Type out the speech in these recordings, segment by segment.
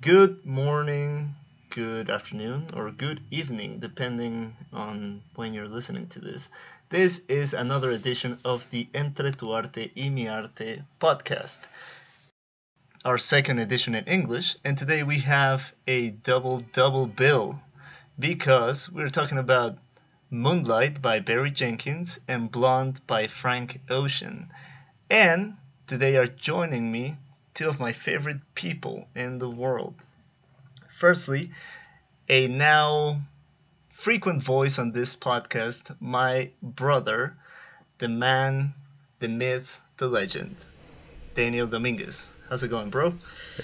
Good morning, good afternoon, or good evening, depending on when you're listening to this. This is another edition of the Entre tu arte y mi arte podcast, our second edition in English, and today we have a double double bill because we're talking about Moonlight by Barry Jenkins and Blonde by Frank Ocean. And today are joining me two of my favorite people in the world. Firstly, a now frequent voice on this podcast, my brother, the man, the myth, the legend, Daniel Dominguez. How's it going, bro?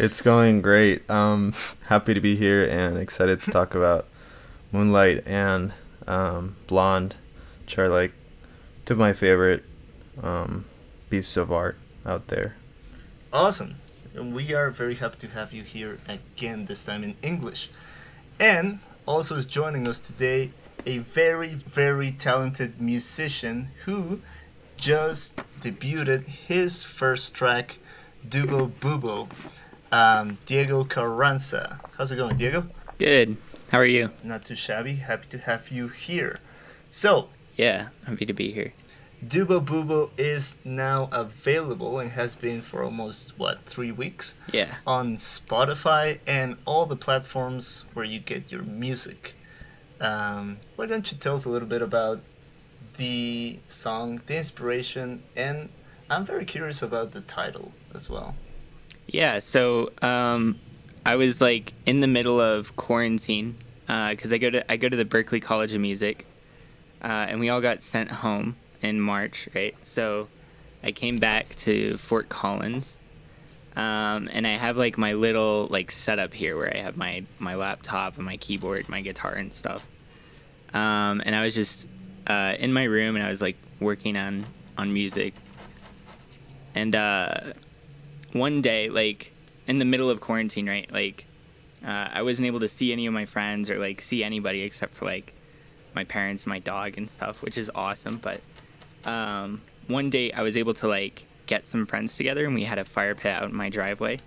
It's going great. Um, happy to be here and excited to talk about Moonlight and um, Blonde, which are like two of my favorite um, pieces of art out there. Awesome and we are very happy to have you here again, this time in English. And also is joining us today a very, very talented musician who just debuted his first track, Dubo Bubo, um, Diego Carranza. How's it going, Diego? Good. How are you? Not too shabby. Happy to have you here. So, yeah, happy to be here. Dubo Bubo is now available and has been for almost what three weeks. Yeah. On Spotify and all the platforms where you get your music. Um, why don't you tell us a little bit about the song, the inspiration, and I'm very curious about the title as well. Yeah. So um, I was like in the middle of quarantine because uh, I go to I go to the Berklee College of Music, uh, and we all got sent home in March, right? So I came back to Fort Collins. Um, and I have like my little like setup here where I have my my laptop and my keyboard, my guitar and stuff. Um, and I was just uh, in my room and I was like working on on music. And uh, one day, like in the middle of quarantine, right? Like uh, I wasn't able to see any of my friends or like see anybody except for like my parents, my dog, and stuff, which is awesome. But um, one day I was able to like get some friends together and we had a fire pit out in my driveway.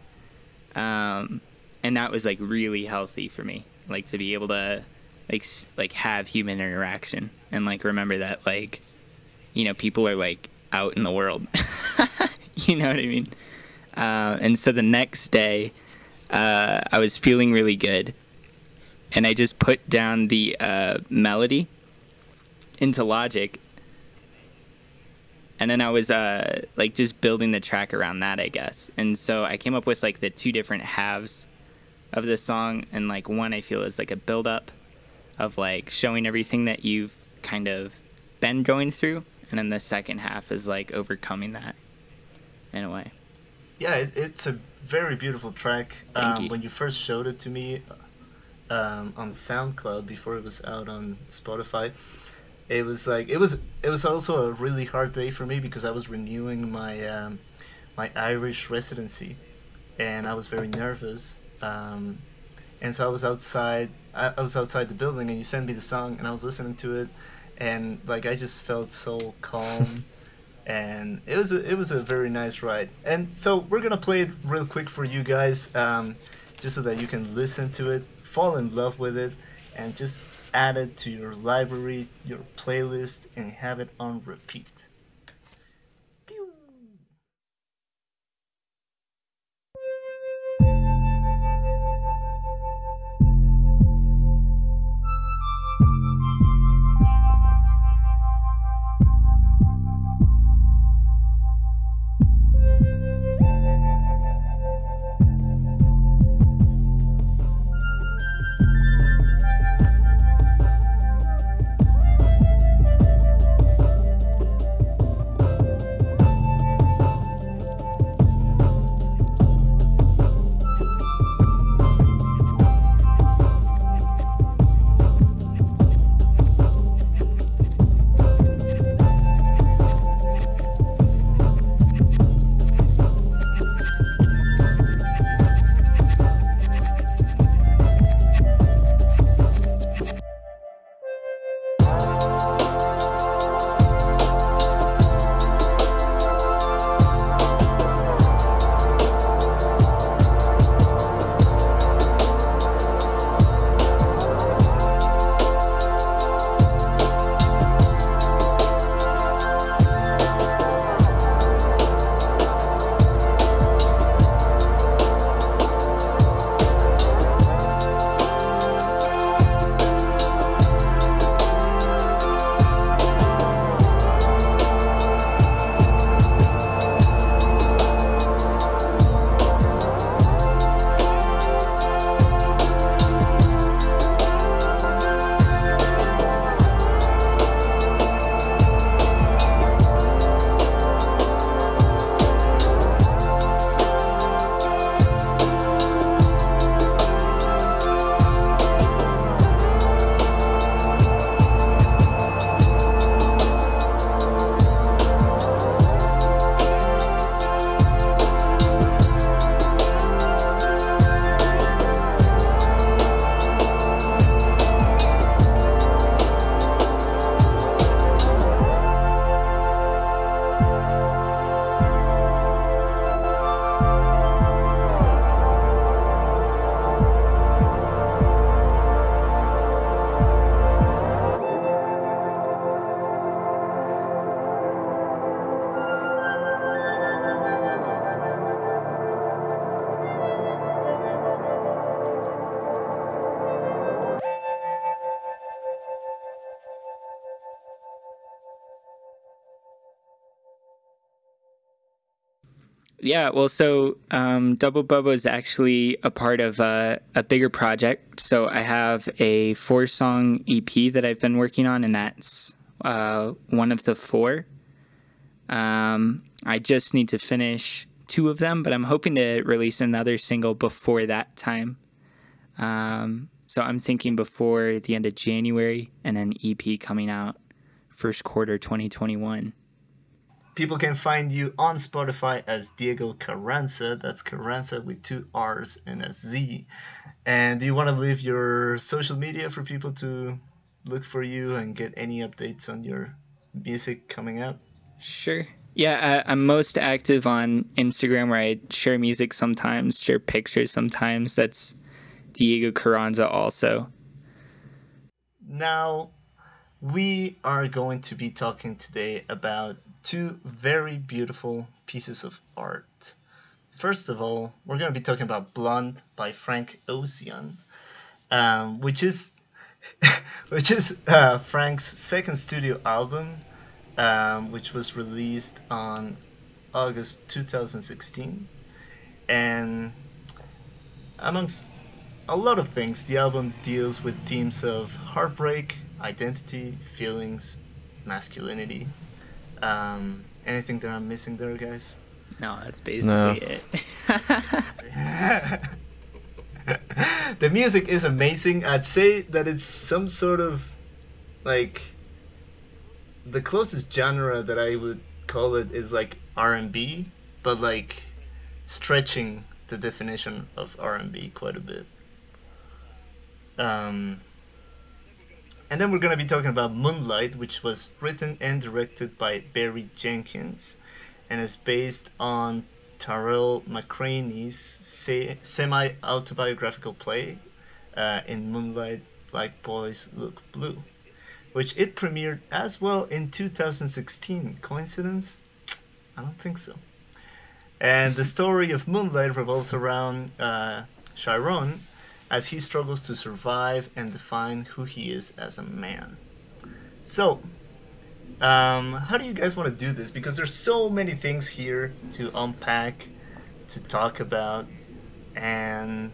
Um, and that was like really healthy for me, like to be able to like like have human interaction and like remember that like you know people are like out in the world. you know what I mean? Uh, and so the next day, uh, I was feeling really good, and I just put down the uh, melody into Logic, and then I was uh, like just building the track around that, I guess. And so I came up with like the two different halves of the song, and like one I feel is like a build up of like showing everything that you've kind of been going through, and then the second half is like overcoming that in a way. Yeah, it, it's a very beautiful track. Um, you. When you first showed it to me um, on SoundCloud before it was out on Spotify it was like it was it was also a really hard day for me because I was renewing my um, my Irish residency, and I was very nervous. Um, and so I was outside. I, I was outside the building, and you sent me the song, and I was listening to it, and like I just felt so calm. and it was a, it was a very nice ride. And so we're gonna play it real quick for you guys, um, just so that you can listen to it, fall in love with it, and just add it to your library, your playlist, and have it on repeat. Yeah, well, so um, Double Bubba is actually a part of a, a bigger project. So I have a four song EP that I've been working on, and that's uh, one of the four. Um, I just need to finish two of them, but I'm hoping to release another single before that time. Um, so I'm thinking before the end of January, and then EP coming out first quarter 2021 people can find you on Spotify as Diego Carranza. That's Carranza with two R's and a Z. And do you want to leave your social media for people to look for you and get any updates on your music coming out? Sure. Yeah, I, am most active on Instagram where I share music sometimes, share pictures sometimes. That's Diego Carranza also. Now, we are going to be talking today about two very beautiful pieces of art. First of all, we're going to be talking about Blonde by Frank Ocean, um, which is which is uh, Frank's second studio album, um, which was released on August 2016, and amongst a lot of things, the album deals with themes of heartbreak, identity, feelings, masculinity, um, anything that I'm missing there, guys? No, that's basically no. it. the music is amazing. I'd say that it's some sort of like the closest genre that I would call it is like R&B, but like stretching the definition of R&B quite a bit. Um, and then we're going to be talking about Moonlight, which was written and directed by Barry Jenkins and is based on Tarell McCraney's semi autobiographical play uh, in Moonlight Black Boys Look Blue, which it premiered as well in 2016. Coincidence? I don't think so. And the story of Moonlight revolves around uh, Chiron, as he struggles to survive and define who he is as a man. So, um, how do you guys want to do this? Because there's so many things here to unpack, to talk about, and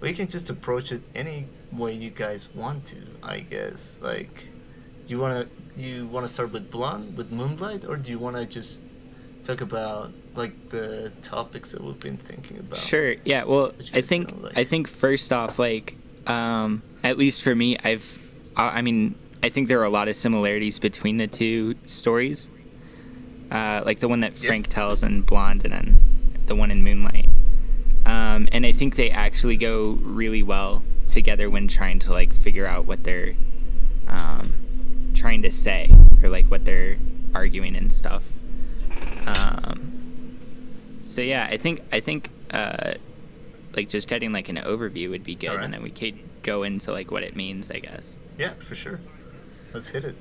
we can just approach it any way you guys want to. I guess. Like, do you wanna you wanna start with Blonde, with Moonlight, or do you wanna just talk about like the topics that we've been thinking about. Sure. Yeah. Well, I think like? I think first off, like um, at least for me, I've I mean I think there are a lot of similarities between the two stories. Uh, like the one that Frank yes. tells in Blonde, and then the one in Moonlight. Um, and I think they actually go really well together when trying to like figure out what they're um, trying to say or like what they're arguing and stuff. Um, so yeah, I think I think uh, like just getting like an overview would be good, right. and then we could go into like what it means, I guess. Yeah, for sure. Let's hit it.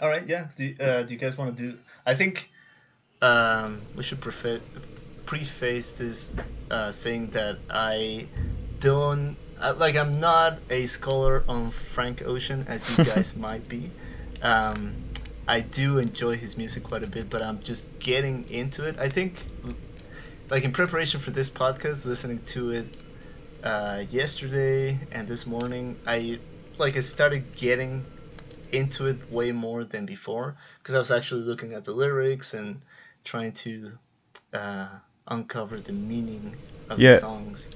All right, yeah. Do, uh, do you guys want to do? I think um, we should preface preface this uh, saying that I don't like I'm not a scholar on Frank Ocean as you guys might be. Um, I do enjoy his music quite a bit, but I'm just getting into it. I think, like in preparation for this podcast, listening to it uh, yesterday and this morning, I like I started getting into it way more than before because I was actually looking at the lyrics and trying to uh, uncover the meaning of yeah. the songs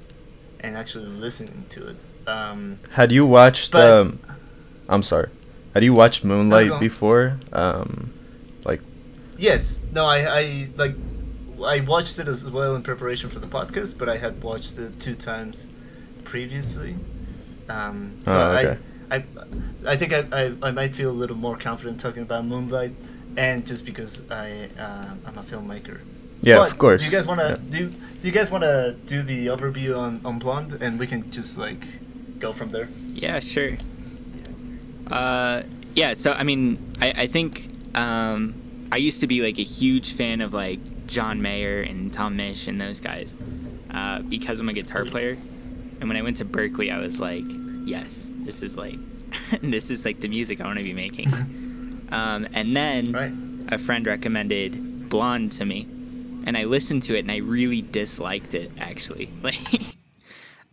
and actually listening to it. Um, Had you watched? But, um, I'm sorry. Had you watched Moonlight no, before? Um, like. Yes. No. I. I like. I watched it as well in preparation for the podcast, but I had watched it two times previously. Um, so oh, okay. I, I, I think I, I, I might feel a little more confident talking about Moonlight, and just because I, uh, I'm a filmmaker. Yeah, but of course. Do you guys want to yeah. do? Do you guys want to do the overview on on Blonde, and we can just like go from there? Yeah, sure. Uh, yeah. So I mean, I I think um, I used to be like a huge fan of like John Mayer and Tom Misch and those guys, uh, because I'm a guitar player, and when I went to Berklee, I was like, yes, this is like this is like the music I want to be making. Um, and then Right. a friend recommended Blonde to me, and I listened to it and I really disliked it actually. Like,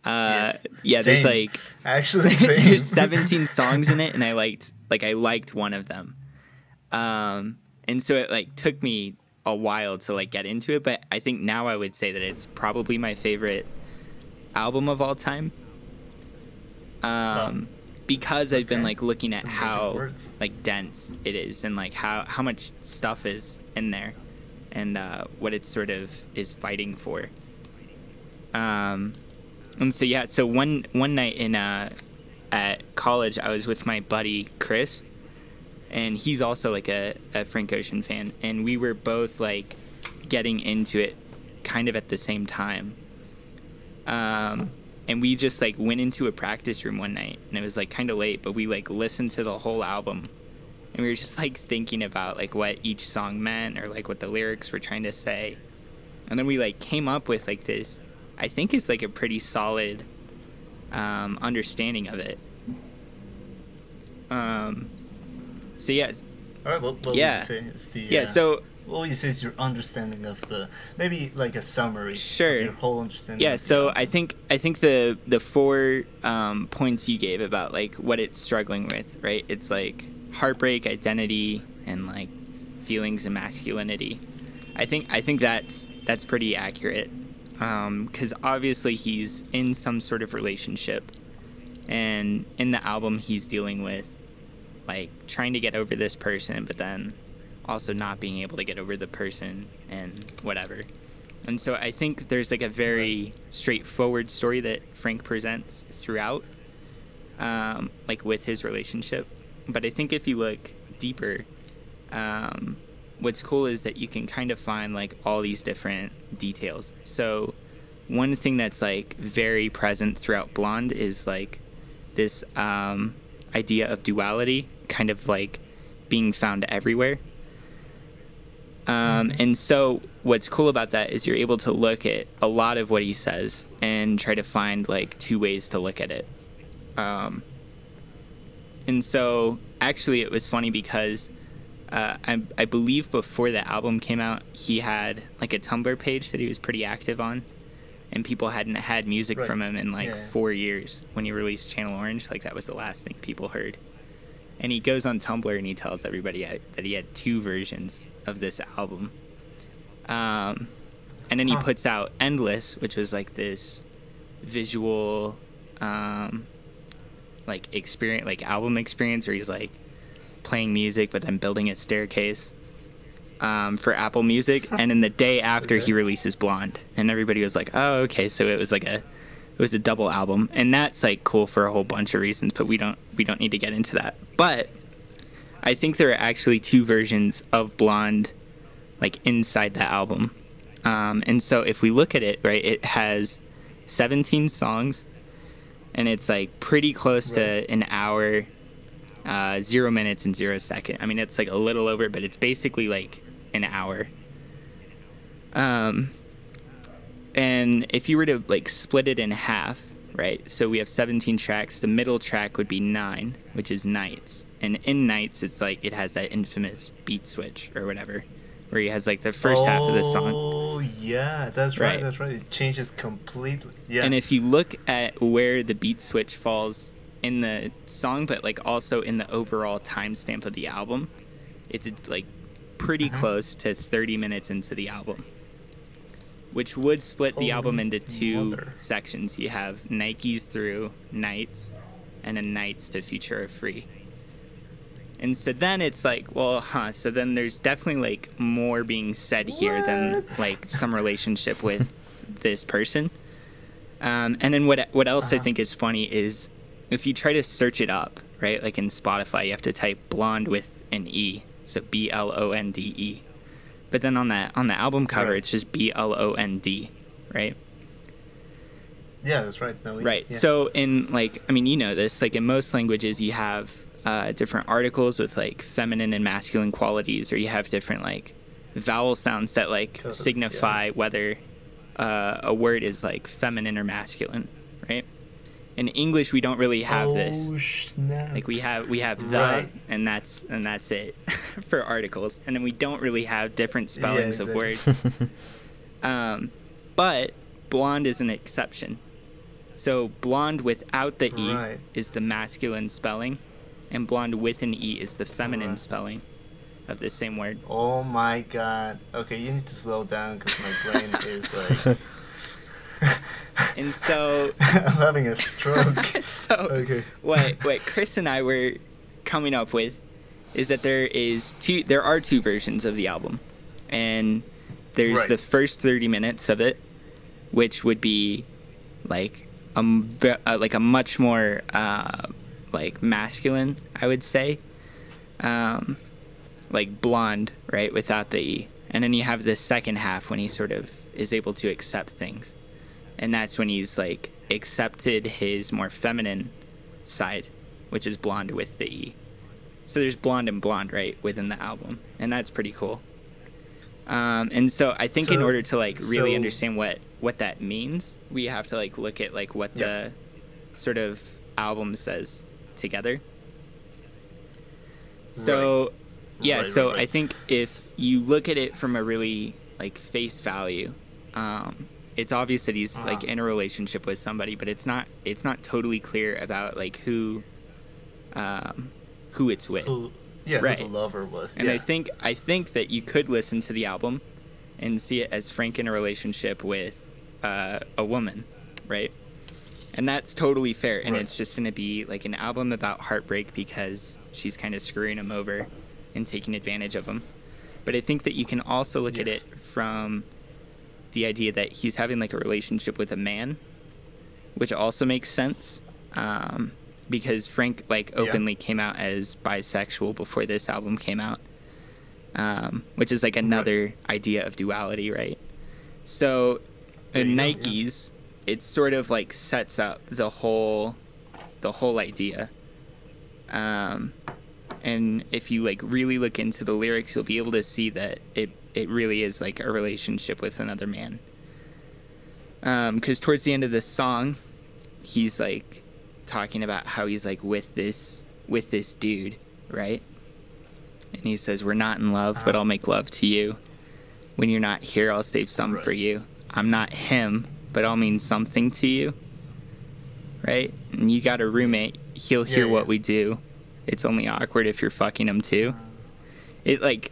uh, Yes. yeah, there's like Actually, there's 17 songs in it, and I liked like I liked one of them. Um, and so it like took me a while to like get into it, but I think now I would say that it's probably my favorite album of all time. Um, because I've been like looking at Some how like dense it is and like how how much stuff is in there and uh, what it sort of is fighting for. Um, and so yeah, so one one night in uh, at college, I was with my buddy Chris, and he's also like a, a Frank Ocean fan, and we were both like getting into it kind of at the same time. Um, and we just like went into a practice room one night, and it was like kind of late, but we like listened to the whole album, and we were just like thinking about like what each song meant or like what the lyrics were trying to say, and then we like came up with like this, I think it's like a pretty solid um, understanding of it. Um, so yeah, All right. What, what Yeah. would you say is the yeah. uh, So what would you say is your understanding of the maybe like a summary Sure. of your whole understanding? yeah so i think i think the the four um, points you gave about like what it's struggling with right it's like heartbreak identity and like feelings and masculinity. I think i think that's that's pretty accurate because obviously he's in some sort of relationship. And in the album he's dealing with like trying to get over this person but then also not being able to get over the person and whatever. And so I think there's like a very straightforward story that Frank presents throughout, um, like with his relationship. But I think if you look deeper, um, what's cool is that you can kind of find like all these different details. So one thing that's like very present throughout Blonde is like this um, idea of duality, kind of like being found everywhere. Um, and so, what's cool about that is you're able to look at a lot of what he says and try to find like two ways to look at it. Um, and so, actually, it was funny because uh, I, I believe before the album came out, he had like a Tumblr page that he was pretty active on, and people hadn't had music Right. from him in like Yeah, four years when he released Channel Orange. Like that was the last thing people heard and he goes on Tumblr and he tells everybody that he had two versions of this album. Um, and then he Huh. puts out Endless, which was like this visual, um, like experience, like album experience where he's like playing music but then building a staircase um, for Apple Music. and then the day after he releases Blonde, and everybody was like, "Oh, okay." So it was like a it was a double album. And that's like cool for a whole bunch of reasons but we don't we don't need to get into that. But i think there are actually two versions of blonde like inside the album. Um, and so if we look at it right it has 17 songs and it's like pretty close Right. to an hour uh, zero minutes and zero second i mean it's like a little over but it's basically like an hour um and if you were to like split it in half, right? So we have 17 tracks. The middle track would be 9, which is Nights. And in Nights, it's like it has that infamous beat switch or whatever, where he has like the first half of the song. Oh yeah, that's right. Right. That's right. It changes completely. Yeah. And if you look at where the beat switch falls in the song, but like also in the overall timestamp of the album, it's like pretty Uh-huh. close to 30 minutes into the album. Which would split the album into two mother. sections. You have Nikes through Nights, and then Nights to Futura Free. And so then it's like, well, huh. So then there's definitely like more being said here than like some relationship with this person. Um, and then what what else I Uh-huh. think is funny is if you try to search it up, right? Like in Spotify, you have to type blonde with an E, so B L O N D E. But then on that on the album cover, Right. it's just B L O N D, right? yeah, that's right. No, Right. yeah. So in like, I mean, you know this. Like in most languages, you have uh, different articles with like feminine and masculine qualities, or you have different like vowel sounds that like Totally, signify whether uh, a word is like feminine or masculine, right? In English, we don't really have oh, this. Snap. Like we have we have the Right. and that's and that's it for articles, and then we don't really have different Yeah, spellings of words. Um, but blonde is an exception. So blonde without the e Right. is the masculine spelling, and blonde with an e is the feminine Right. spelling of the same word. Oh my god. Okay, you need to slow down because my brain is like. And so, I'm having a stroke. so Okay. what what Chris and I were coming up with is that there is two there are two versions of the album. And there's Right. the first 30 minutes of it which would be like a uh, like a much more uh, like masculine, I would say. Um, like blonde, right, without the e. And then you have the second half when he sort of is able to accept things. And that's when he's like accepted his more feminine side, which is blonde with the E. So there's blonde and blonde, right, within the album. And that's pretty cool. Um, and so I think in order to like really so- understand what what that means, we have to like look at like what Yeah. the sort of album says together. So yeah, Right, so right, I think if you look at it from a really like face value, um, it's obvious that he's like Ah. in a relationship with somebody, but it's not it's not totally clear about like who um, who it's with. Who, yeah, Right. who the lover was. And yeah. I think I think that you could listen to the album and see it as Frank in a relationship with uh, a woman, right? And that's totally fair. And Right. it's just going to be like an album about heartbreak because she's kind of screwing him over and taking advantage of him. But I think that you can also look at it from the idea that he's having like a relationship with a man, which also makes sense. Um, because Frank like Yeah. openly came out as bisexual before this album came out, um, which is like another idea of duality, right? So, There in you yeah. Nikes, it sort of like sets up the whole, the whole idea. Um, and if you like really look into the lyrics, you'll be able to see that it it really is like a relationship with another man. Because towards the end of the song, he's like talking about how he's like with this with this dude, right? And he says, "We're not in love, but I'll make love to you. When you're not here, I'll save some for you. I'm not him, but I'll mean something to you." Right? And you got a roommate. He'll Yeah, hear yeah. what we do. It's only awkward if you're fucking him too. It like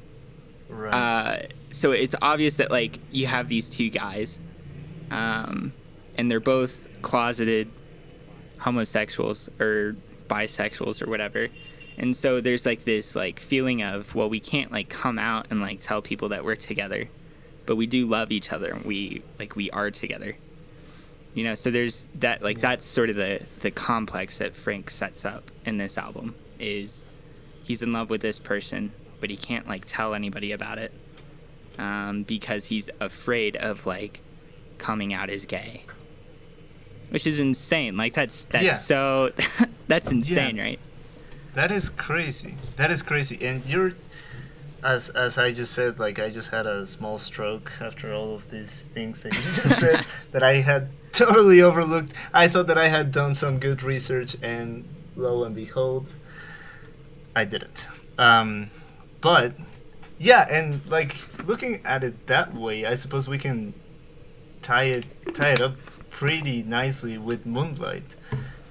Right. uh, so it's obvious that like you have these two guys, um, and they're both closeted homosexuals or bisexuals or whatever. And so there's like this like feeling of well we can't like come out and like tell people that we're together, but we do love each other and we like we are together. You know, so there's that like that's sort of the the complex that Frank sets up in this album is he's in love with this person, but he can't like tell anybody about it um, because he's afraid of like coming out as gay, which is insane. Like that's that's Yeah. so that's insane, right? That is crazy. That is crazy. And you're, as as I just said, like I just had a small stroke after all of these things that you just said that I had totally overlooked. I thought that I had done some good research, and lo and behold, I didn't. Um, but yeah, and like looking at it that way, I suppose we can tie it tie it up pretty nicely with Moonlight,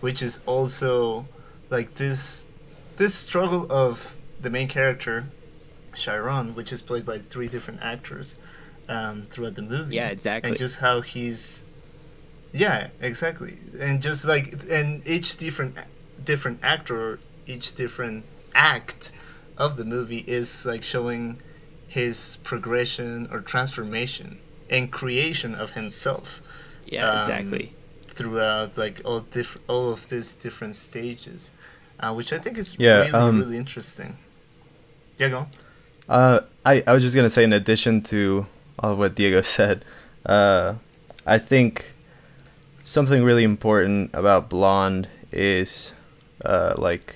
which is also like this this struggle of the main character Chiron, which is played by three different actors um, throughout the movie. Yeah, exactly. And just how he's yeah, exactly. And just like and each different different actor, each different act of the movie is like showing his progression or transformation and creation of himself Yeah, Um, exactly. throughout like all diff- all of these different stages, uh, which I think is Yeah, really um, really interesting. Yeah, go. on. Uh, I, I was just gonna say, in addition to all of what Diego said, uh, I think something really important about Blonde is, uh, like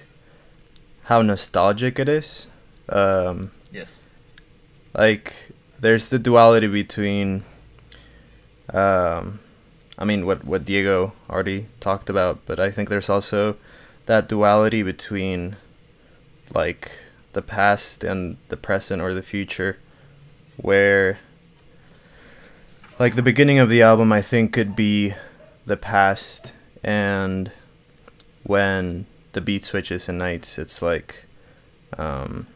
how nostalgic it is. Um, Yes. like there's the duality between, um, I mean, what what Diego already talked about, but I think there's also that duality between like the past and the present or the future, where like the beginning of the album, I think could be the past, and when the beat switches and nights, it's like um,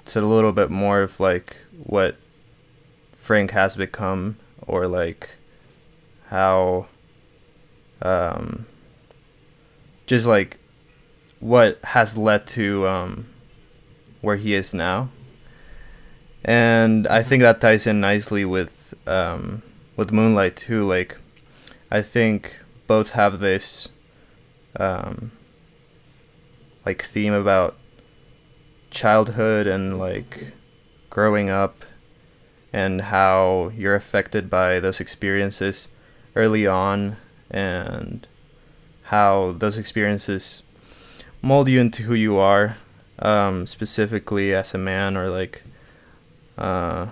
it's a little bit more of like what Frank has become, or like how um, just like what has led to um, where he is now. And I think that ties in nicely with um, with Moonlight too. Like, I think both have this um, like theme about childhood and like growing up and how you're affected by those experiences early on and how those experiences mold you into who you are um, specifically as a man or like uh,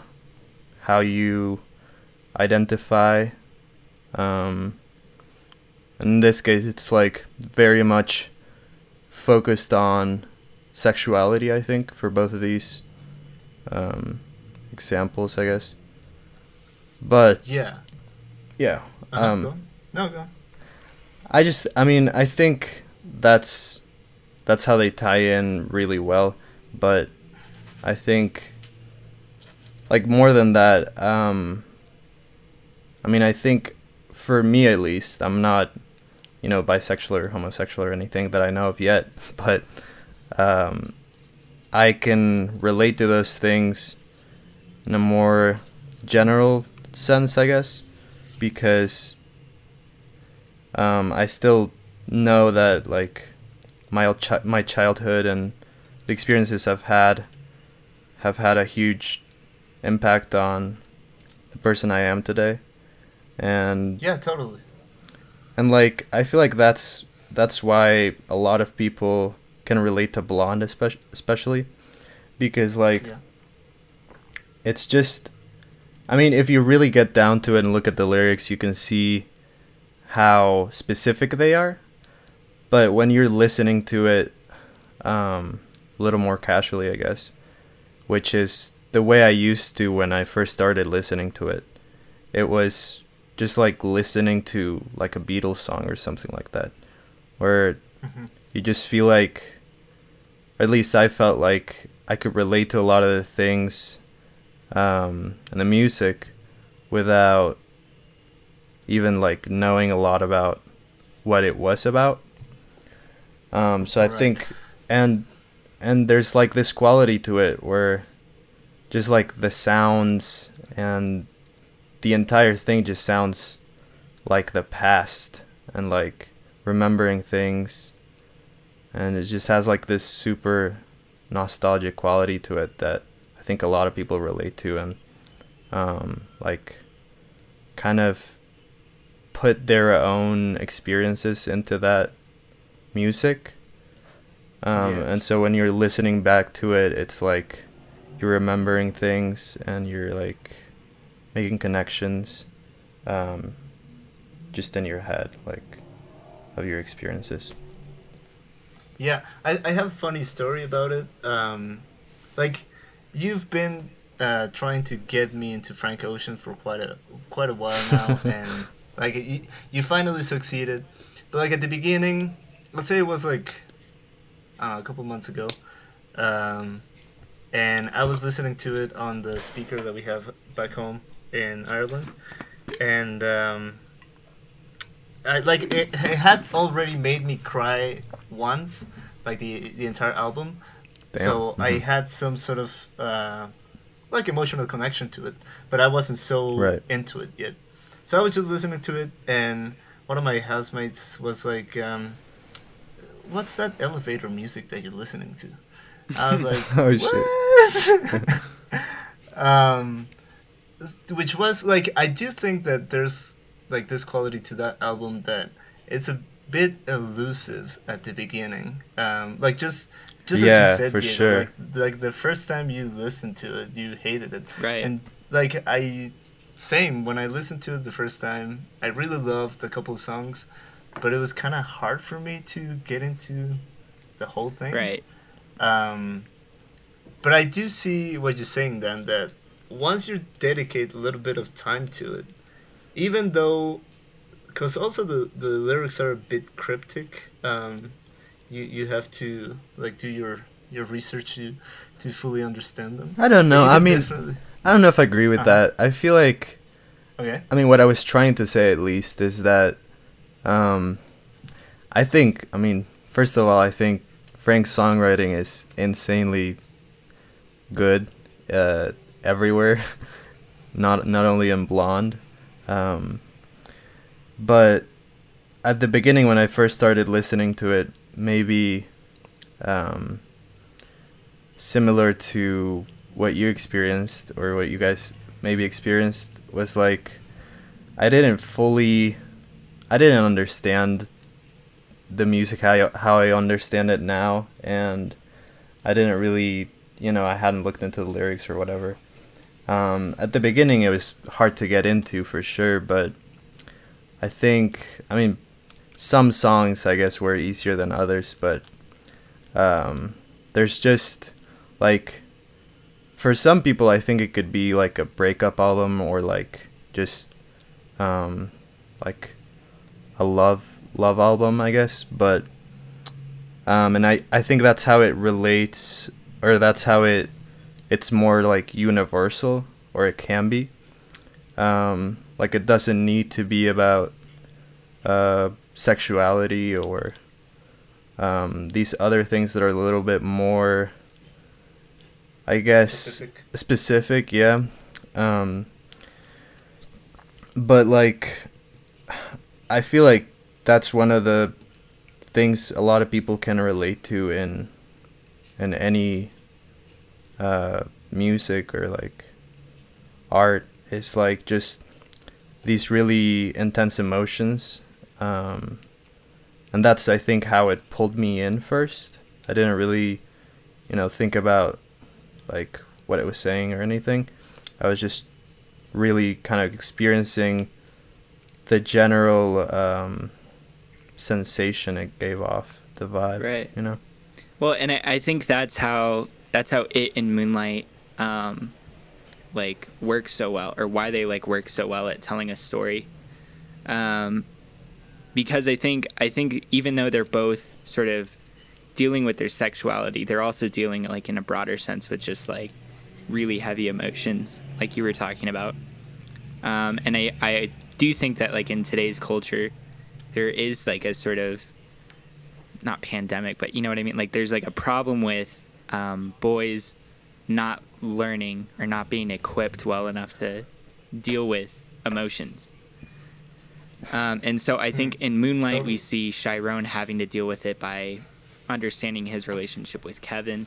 how you identify um, in this case it's like very much focused on sexuality i think for both of these um, examples i guess but Yeah. yeah Uh-huh, um, go. No, go. I just I mean I think that's that's how they tie in really well, but I think like more than that um I mean I think for me at least I'm not you know bisexual or homosexual or anything that I know of yet, but um I can relate to those things in a more general sense, I guess, because um, I still know that like my chi- my childhood and the experiences I've had have had a huge impact on the person I am today, and Yeah, totally. and like I feel like that's that's why a lot of people can relate to Blonde, especially especially because like Yeah. it's just I mean, if you really get down to it and look at the lyrics, you can see how specific they are. But when you're listening to it um, a little more casually, I guess, which is the way I used to when I first started listening to it, it was just like listening to like a Beatles song or something like that, where Mhm. you just feel like, at least I felt like I could relate to a lot of the things um, and the music without even like knowing a lot about what it was about. Um, so I Right. think, and and there's like this quality to it where just like the sounds and the entire thing just sounds like the past and like remembering things and it just has like this super nostalgic quality to it that I think a lot of people relate to and um, like kind of put their own experiences into that music. Um, Yeah. And so when you're listening back to it, it's like you're remembering things and you're like making connections um, just in your head, like of your experiences. Yeah, I, I have a funny story about it. Um, like, you've been uh, trying to get me into Frank Ocean for quite a quite a while now, and like you, you finally succeeded. But like at the beginning, let's say it was like I know, a couple months ago, um, and I was listening to it on the speaker that we have back home in Ireland, and um, I, like it, it had already made me cry once, like the the entire album. Damn. So I Mhm. had some sort of uh, like emotional connection to it, but I wasn't so Right. into it yet. So I was just listening to it, and one of my housemates was like, um, "What's that elevator music that you're listening to?" I was like, Oh, "What?" um, which was like I do think that there's like this quality to that album that it's a bit elusive at the beginning. Um, like just just Yeah, as you said, for Diego, sure. Like, like the first time you listened to it, you hated it, Right. and like I same. When I listened to it the first time, I really loved a couple of songs, but it was kind of hard for me to get into the whole thing. Right. Um, but I do see what you're saying then that once you dedicate a little bit of time to it, even though, because also the the lyrics are a bit cryptic, um, you you have to like do your your research to to fully understand them. I don't know. I mean, definitely- I don't know if I agree with Uh-huh. that. I feel like okay. I mean, what I was trying to say at least is that, um, I think, I mean, first of all, I think Frank's songwriting is insanely good uh, everywhere, not not only in Blonde, um, but at the beginning when I first started listening to it, maybe um, similar to what you experienced or what you guys maybe experienced was like I didn't fully I didn't understand the music how I, how I understand it now and I didn't really you know I hadn't looked into the lyrics or whatever. Um, at the beginning it was hard to get into for sure but I think I mean some songs I guess were easier than others but um, there's just like for some people i think it could be like a breakup album or like just um like a love love album i guess but um and i i think that's how it relates or that's how it it's more like universal or it can be um like it doesn't need to be about uh sexuality or um these other things that are a little bit more I guess Specific. specific, yeah. Um, but like, I feel like that's one of the things a lot of people can relate to in in any uh, music or like art. Is like just these really intense emotions, um, and that's I think how it pulled me in first. I didn't really, you know, think about like what it was saying or anything. I was just really kind of experiencing the general um, sensation it gave off, the vibe. Right. You know. Well, and I, I think that's how that's how it in Moonlight um, like works so well, or why they like work so well at telling a story. Um, because I think I think even though they're both sort of dealing with their sexuality, they're also dealing like in a broader sense with just like really heavy emotions, like you were talking about. Um, and I I do think that like in today's culture, there is like a sort of not pandemic, but you know what I mean. Like there's like a problem with um, boys not learning or not being equipped well enough to deal with emotions. Um, and so I think in Moonlight we see Chiron having to deal with it by understanding his relationship with Kevin,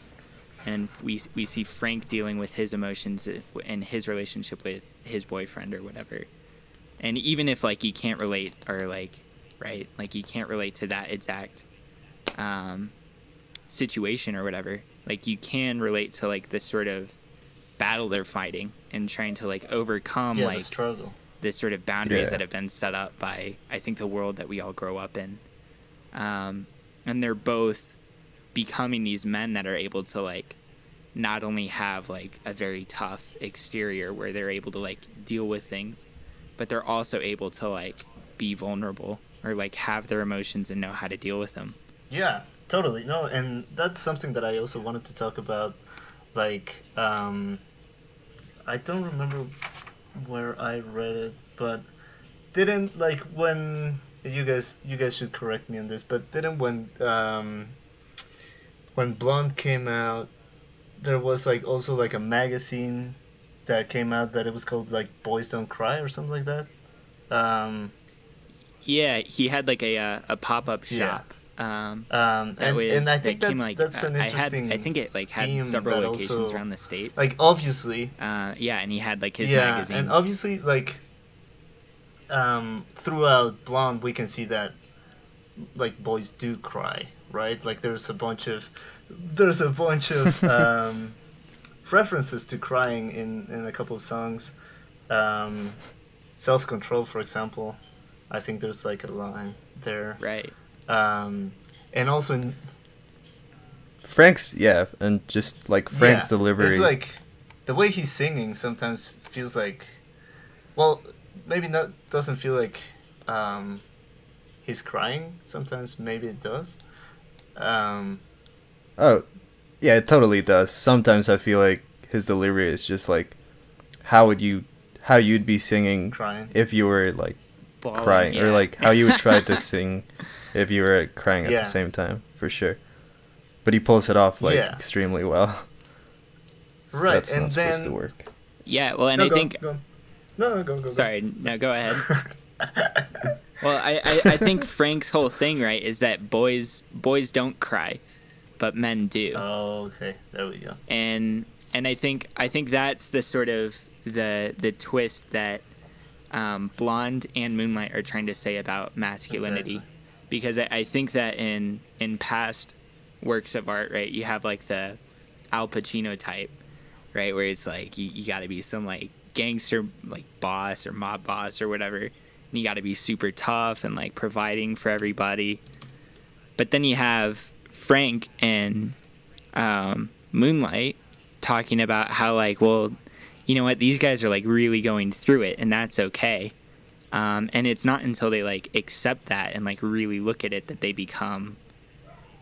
and we we see Frank dealing with his emotions and his relationship with his boyfriend or whatever. And even if like you can't relate or like right, like you can't relate to that exact um, situation or whatever, like you can relate to like this sort of battle they're fighting and trying to like overcome yeah, like the struggle. the sort of boundaries Yeah. that have been set up by I think the world that we all grow up in. Um, and they're both becoming these men that are able to like not only have like a very tough exterior where they're able to like deal with things, but they're also able to like be vulnerable or like have their emotions and know how to deal with them. Yeah, totally. No, and that's something that I also wanted to talk about. Like, um, I don't remember where I read it, but didn't like when you guys you guys should correct me on this, but didn't when um, when Blonde came out, there was like also like a magazine that came out that it was called like Boys Don't Cry or something like that. Um, Yeah, he had like a uh, a pop up Yeah. shop. Um, um, that and, way and I think came, that's, like, that's an I- I had- interesting. I think it like had several locations also- around the states. like obviously uh, yeah, and he had like his yeah magazines. and obviously like um throughout blonde we can see that like boys do cry right like there's a bunch of there's a bunch of um references to crying in in a couple of songs Um, self control, for example, I think there's like a line there. Right. Um, and also in Frank's yeah, and just like Frank's yeah, delivery. It's like the way he's singing sometimes feels like, well, maybe not doesn't feel like um, he's crying. Sometimes maybe it does. Um, oh, yeah, it totally does. Sometimes I feel like his delivery is just like, how would you, how you'd be singing crying. if you were like Bawling, crying, or like how you would try to sing if you were crying at Yeah. the same time, for sure. But he pulls it off like Yeah. extremely well. So Right, that's and not supposed to then- work. Yeah. Well, and no, I go, think. go. No, no, go, go, go. Sorry. No, go ahead. Well, I, I, I think Frank's whole thing, right, is that boys boys don't cry, but men do. oh, okay. There we go. and and I think I think that's the sort of the the twist that um, Blonde and Moonlight are trying to say about masculinity, Exactly. because I, I think that in in past works of art, right, you have like the Al Pacino type, right, where it's like you, you got to be some like gangster like boss or mob boss or whatever, and you got to be super tough and like providing for everybody. But then you have Frank and um, Moonlight talking about how like, well, you know what, these guys are like really going through it, and that's okay. Um, and it's not until they like accept that and like really look at it that they become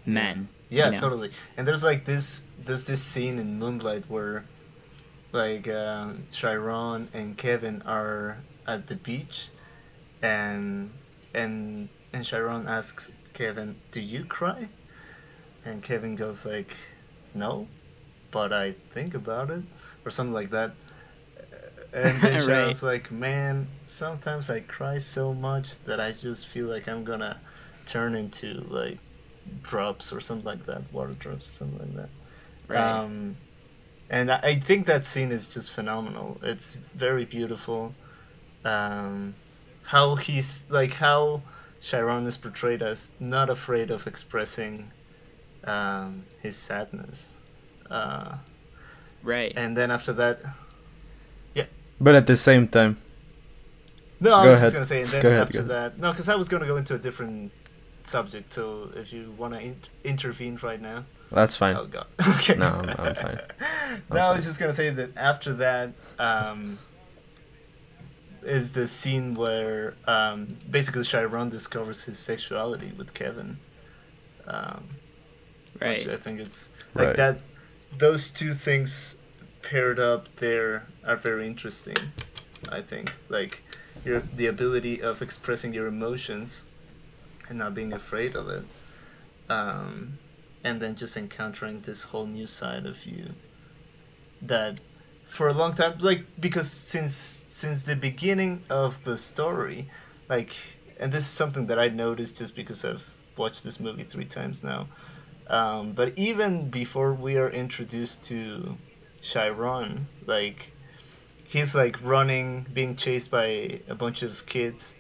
men. Yeah, you know? totally. And there's like this there's this scene in Moonlight where like um, Chiron and Kevin are at the beach and and and Chiron asks Kevin, "Do you cry?" And Kevin goes like, "No, but I think about it," or something like that. And then Right. Chiron's like, "Man, sometimes I cry so much that I just feel like I'm gonna turn into like drops or something like that, water drops or something like that." Right. Um, and I I think that scene is just phenomenal. It's very beautiful. Um, how he's like how Chiron is portrayed as not afraid of expressing um, his sadness. Uh, right. and then after that, yeah. But at the same time, no, I was ahead. just gonna say, and then Go ahead, after go that, no, because I was gonna go into a different subject. So if you wanna in- intervene right now. that's fine. Oh god. Okay. No, I'm- I'm fine. no, I was just gonna say that after that um, is the scene where um, basically Chiron discovers his sexuality with Kevin. Um, right. Which I think it's like Right. that. Those two things paired up there are very interesting. I think like your the ability of expressing your emotions and not being afraid of it, um, and then just encountering this whole new side of you that for a long time like because since since the beginning of the story like and this is something that i noticed just because i've watched this movie three times now um, but even before we are introduced to chiron like he's like running being chased by a bunch of kids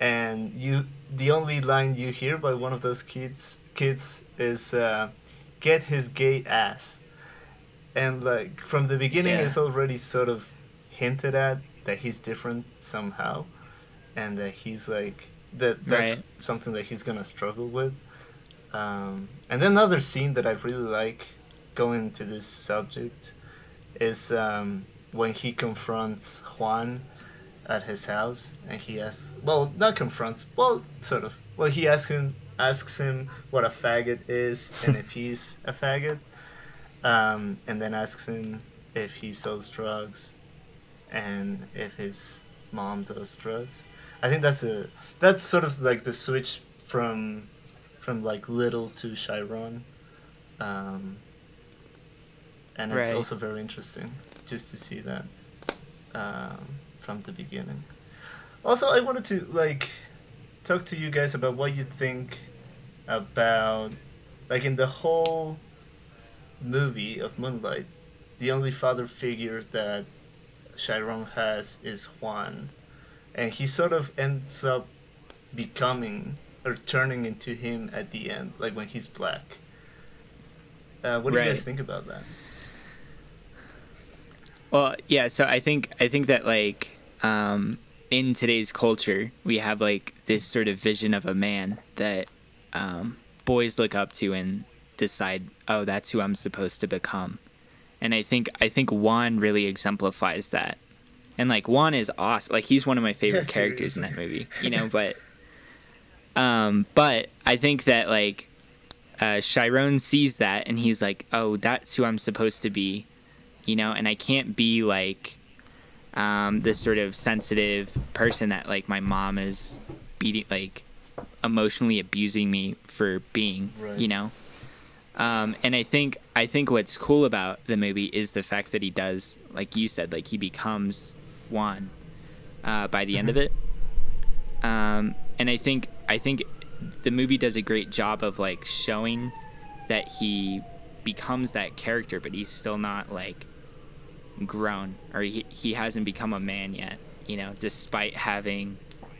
and you the only line you hear by one of those kids kids is uh, get his gay ass and like from the beginning Yeah. it's already sort of hinted at that he's different somehow and that he's like that that's Right. something that he's gonna struggle with um, and then another scene that i really like going to this subject is um, when he confronts juan at his house and he asks well not confronts well sort of well he asks him asks him what a faggot is and if he's a faggot um, and then asks him if he sells drugs and if his mom does drugs. I think that's a that's sort of like the switch from from like little to chiron um, and it's Right. also very interesting just to see that um, from the beginning. Also, I wanted to like talk to you guys about what you think about like in the whole movie of Moonlight, the only father figure that Chiron has is Juan, and he sort of ends up becoming or turning into him at the end, like when he's black. Uh, what do you guys think about that? Well, yeah. So I think I think that like um, in today's culture, we have like this sort of vision of a man that um, boys look up to and decide, oh, that's who I'm supposed to become. And I think I think Juan really exemplifies that. And like Juan is awesome. Like he's one of my favorite Yeah, characters in that movie. You know, but um, but I think that like uh, Chiron sees that and he's like, oh, that's who I'm supposed to be. You know, and I can't be like um, this sort of sensitive person that like my mom is beating like emotionally abusing me for being Right. you know um, and i think i think what's cool about the movie is the fact that he does like you said like he becomes Juan uh, by the end of it um, and i think i think the movie does a great job of like showing that he becomes that character but he's still not like grown or he, he hasn't become a man yet you know despite having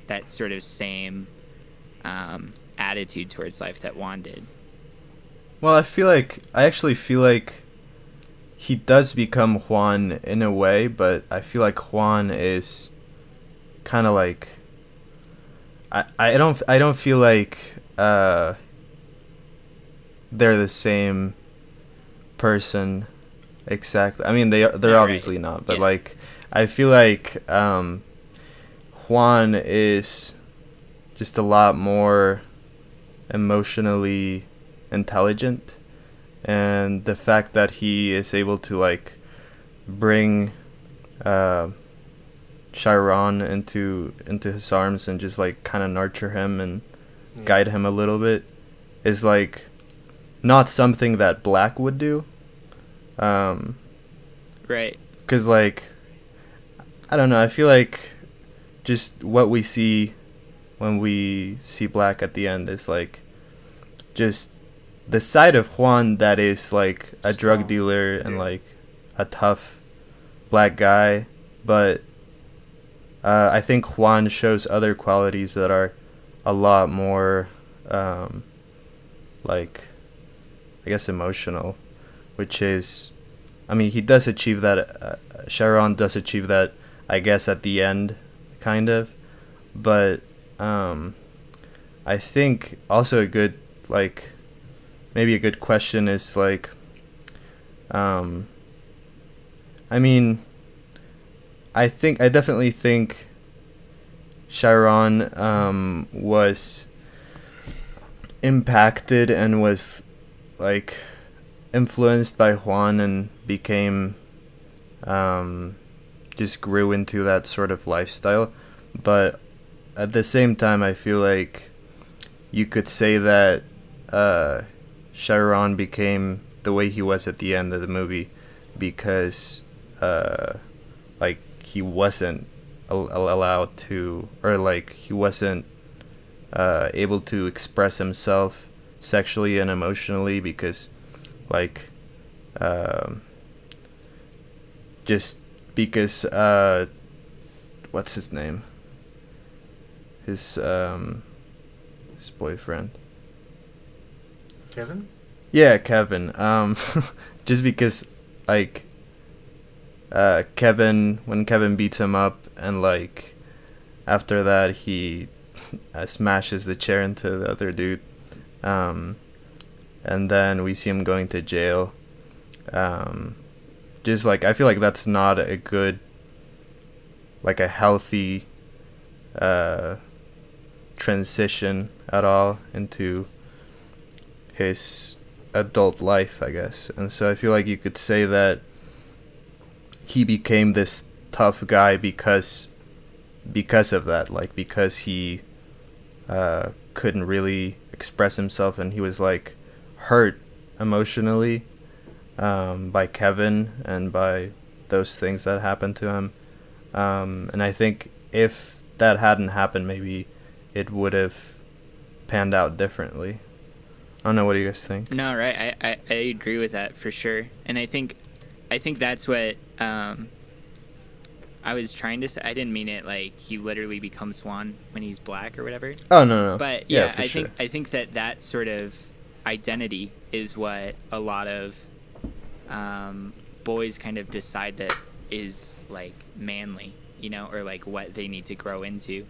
that sort of same um, attitude towards life that Juan did. Well, I feel like I actually feel like he does become Juan in a way, but I feel like Juan is kind of like I I don't I don't feel like uh they're the same person exactly. I mean they are they're Yeah, right. obviously not, but Yeah. like I feel like um Juan is just a lot more emotionally intelligent and the fact that he is able to like bring uh, Chiron into into his arms and just like kind of nurture him and Yeah. guide him a little bit is like not something that Black would do. Um, right cause like I don't know. I feel like just what we see when we see Black at the end is like just the side of Juan that is like a drug dealer and like a tough black guy, but uh, I think Juan shows other qualities that are a lot more um, like I guess emotional, which is I mean he does achieve that. Uh, Chiron does achieve that, I guess, at the end, kind of, but um, I think also a good like maybe a good question is like um I mean I think I definitely think Chiron um was impacted and was like influenced by Juan and became um just grew into that sort of lifestyle. But at the same time I feel like you could say that uh, Chiron became the way he was at the end of the movie because uh, like he wasn't al- al- allowed to or like he wasn't uh, able to express himself sexually and emotionally because like um, just because uh, what's his name his um, his boyfriend Kevin? yeah, Kevin. Um, just because, like, uh, Kevin when Kevin beats him up, and like, after that he uh, smashes the chair into the other dude, um, and then we see him going to jail. Um, just like I feel like that's not a good, like a healthy, uh, transition at all into his adult life, I guess. And so I feel like you could say that he became this tough guy because because of that, like because he uh, couldn't really express himself and he was like hurt emotionally um, by Kevin and by those things that happened to him. Um, and I think if that hadn't happened, maybe it would have panned out differently. I don't know. What do you guys think? No, right. I, I, I agree with that for sure. And I think I think that's what um, I was trying to say. I didn't mean it like he literally becomes Juan when he's black or whatever. Oh no, no. But yeah, for I sure. think I think that that sort of identity is what a lot of um, boys kind of decide that is like manly, you know, or like what they need to grow into.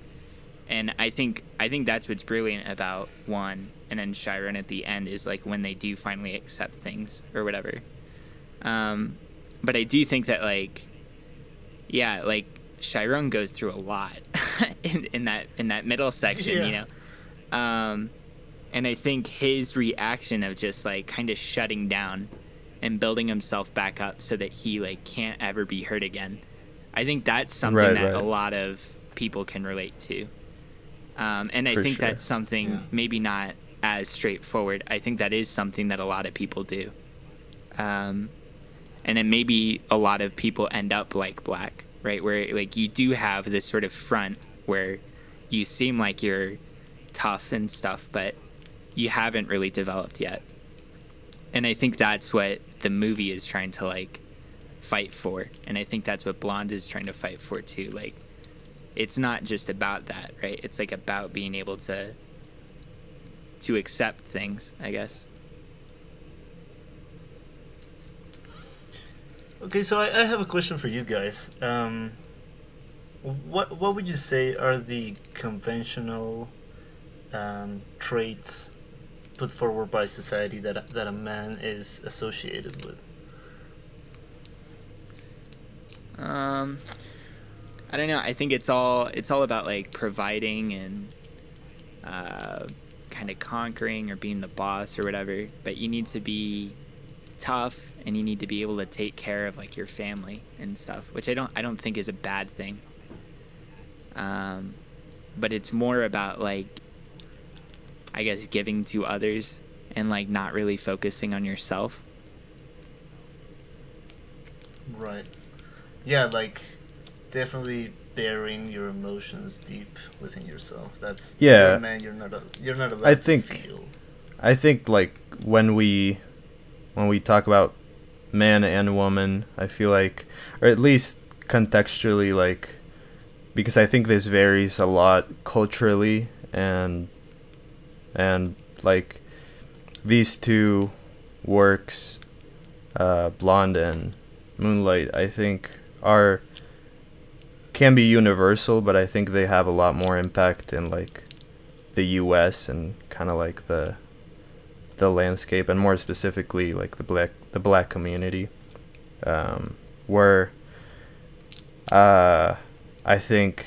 And I think I think that's what's brilliant about Juan and then Chiron at the end is like when they do finally accept things or whatever. Um, but I do think that like, yeah, like Chiron goes through a lot in, in that in that middle section, Yeah. you know. Um, and I think his reaction of just like kind of shutting down and building himself back up so that he like can't ever be hurt again. I think that's something Right, that a lot of people can relate to. Um, and I For think sure. that's something Yeah. maybe not as straightforward. I think that is something that a lot of people do. Um, and then maybe a lot of people end up like Black, right? Where like you do have this sort of front where you seem like you're tough and stuff, but you haven't really developed yet. And I think that's what the movie is trying to like fight for. And I think that's what Blonde is trying to fight for too. Like it's not just about that, right? It's like about being able to to accept things, I guess. Okay, so I, I have a question for you guys. Um, what what would you say are the conventional um, traits put forward by society that that a man is associated with? Um, I don't know. I think it's all it's all about like providing and uh, kind of conquering or being the boss or whatever. But you need to be tough and you need to be able to take care of like your family and stuff, which I don't I don't think is a bad thing. Um, but it's more about like I guess giving to others and like not really focusing on yourself. Right. Yeah, like definitely burying your emotions deep within yourself. That's Yeah. you're a man. You're not a, you're not allowed I to think- feel. I think like when we when we talk about man and woman, I feel like or at least contextually like because I think this varies a lot culturally and and like these two works uh Blonde and Moonlight I think are can be universal but I think they have a lot more impact in like the US and kind of like the the landscape and more specifically like the black the black community um, where uh, I think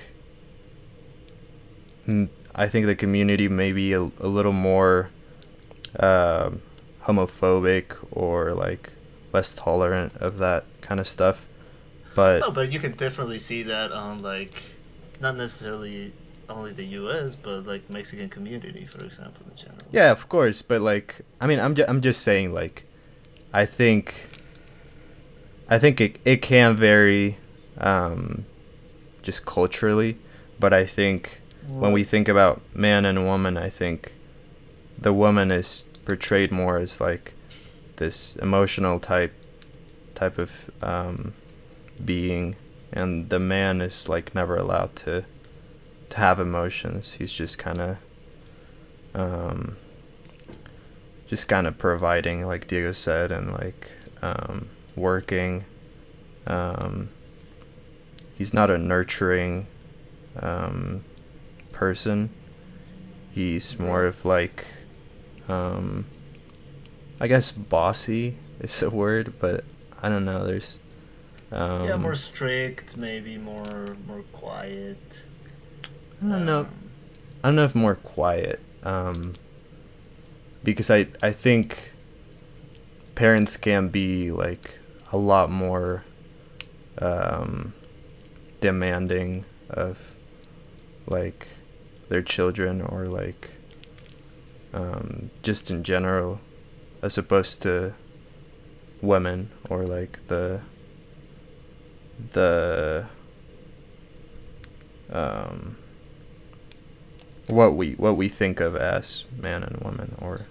I think the community may be a, a little more um, homophobic or like less tolerant of that kind of stuff but No, but you can definitely see that on like not necessarily only the U.S. but like Mexican community, for example, in general. Yeah, of course, but like I mean, I'm ju- I'm just saying like I think I think it it can vary um just culturally, but I think when we think about man and woman, I think the woman is portrayed more as like this emotional type type of um being and the man is like never allowed to to have emotions. He's just kind of um, just kind of providing, like Diego said, and like um, working. Um, he's not a nurturing um, person. He's more of like, um, I guess, bossy is a word, but I don't know. There's um, yeah, more strict, maybe more more quiet. I don't know. I don't know if more quiet, um, because I I think parents can be like a lot more um, demanding of like their children or like um, just in general, as opposed to women or like the the um what we what we think of as man and woman or